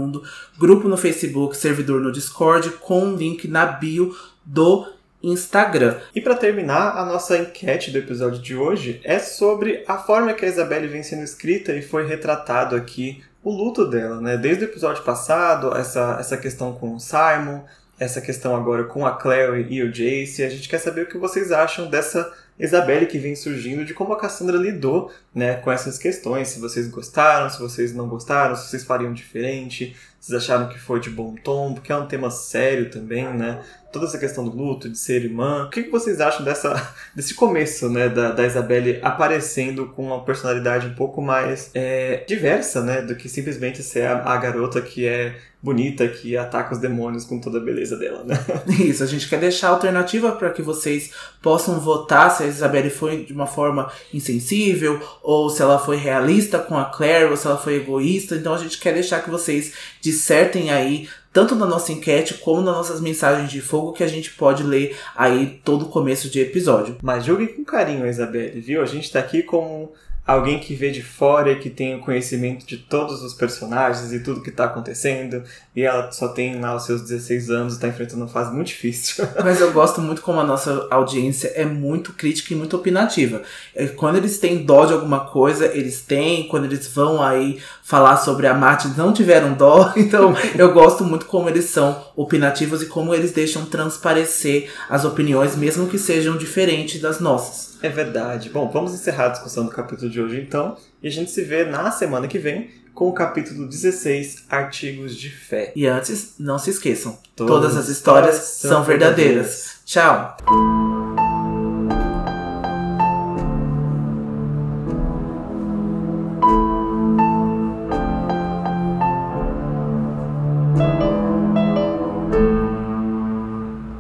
grupo no Facebook, servidor no Discord, com link na bio do Instagram. E para terminar, a nossa enquete do episódio de hoje é sobre a forma que a Isabelle vem sendo escrita e foi retratado aqui o luto dela, né? Desde o episódio passado, essa, essa questão com o Simon, essa questão agora com a Clary e o Jace. A gente quer saber o que vocês acham dessa Isabelle que vem surgindo, de como a Cassandra lidou né, com essas questões. Se vocês gostaram, se vocês não gostaram, se vocês fariam diferente, se vocês acharam que foi de bom tom, porque é um tema sério também, né? toda essa questão do luto, de ser irmã. O que, vocês acham dessa, desse começo, né, da, da Isabelle aparecendo com uma personalidade um pouco mais é, diversa, né, do que simplesmente ser a, a garota que é bonita que ataca os demônios com toda a beleza dela, né? Isso, a gente quer deixar alternativa para que vocês possam votar se a Isabelle foi de uma forma insensível, ou se ela foi realista com a Claire, ou se ela foi egoísta. Então a gente quer deixar que vocês dissertem aí tanto na nossa enquete como nas nossas mensagens de fogo que a gente pode ler aí todo o começo de episódio. Mas julguem com carinho, Isabelle, viu? A gente tá aqui como alguém que vê de fora e que tem o conhecimento de todos os personagens e tudo que está acontecendo, e ela só tem lá os seus 16 anos e está enfrentando uma fase muito difícil. Mas eu gosto muito como a nossa audiência é muito crítica e muito opinativa. É, quando eles têm dó de alguma coisa, eles têm, quando eles vão aí falar sobre a Marte, não tiveram dó, então eu gosto muito como eles são opinativos e como eles deixam transparecer as opiniões, mesmo que sejam diferentes das nossas. É verdade. Bom, vamos encerrar a discussão do capítulo de hoje então. E a gente se vê na semana que vem com o capítulo 16, Artigos de Fé. E antes, não se esqueçam: todas, todas as histórias são verdadeiras. verdadeiras. Tchau!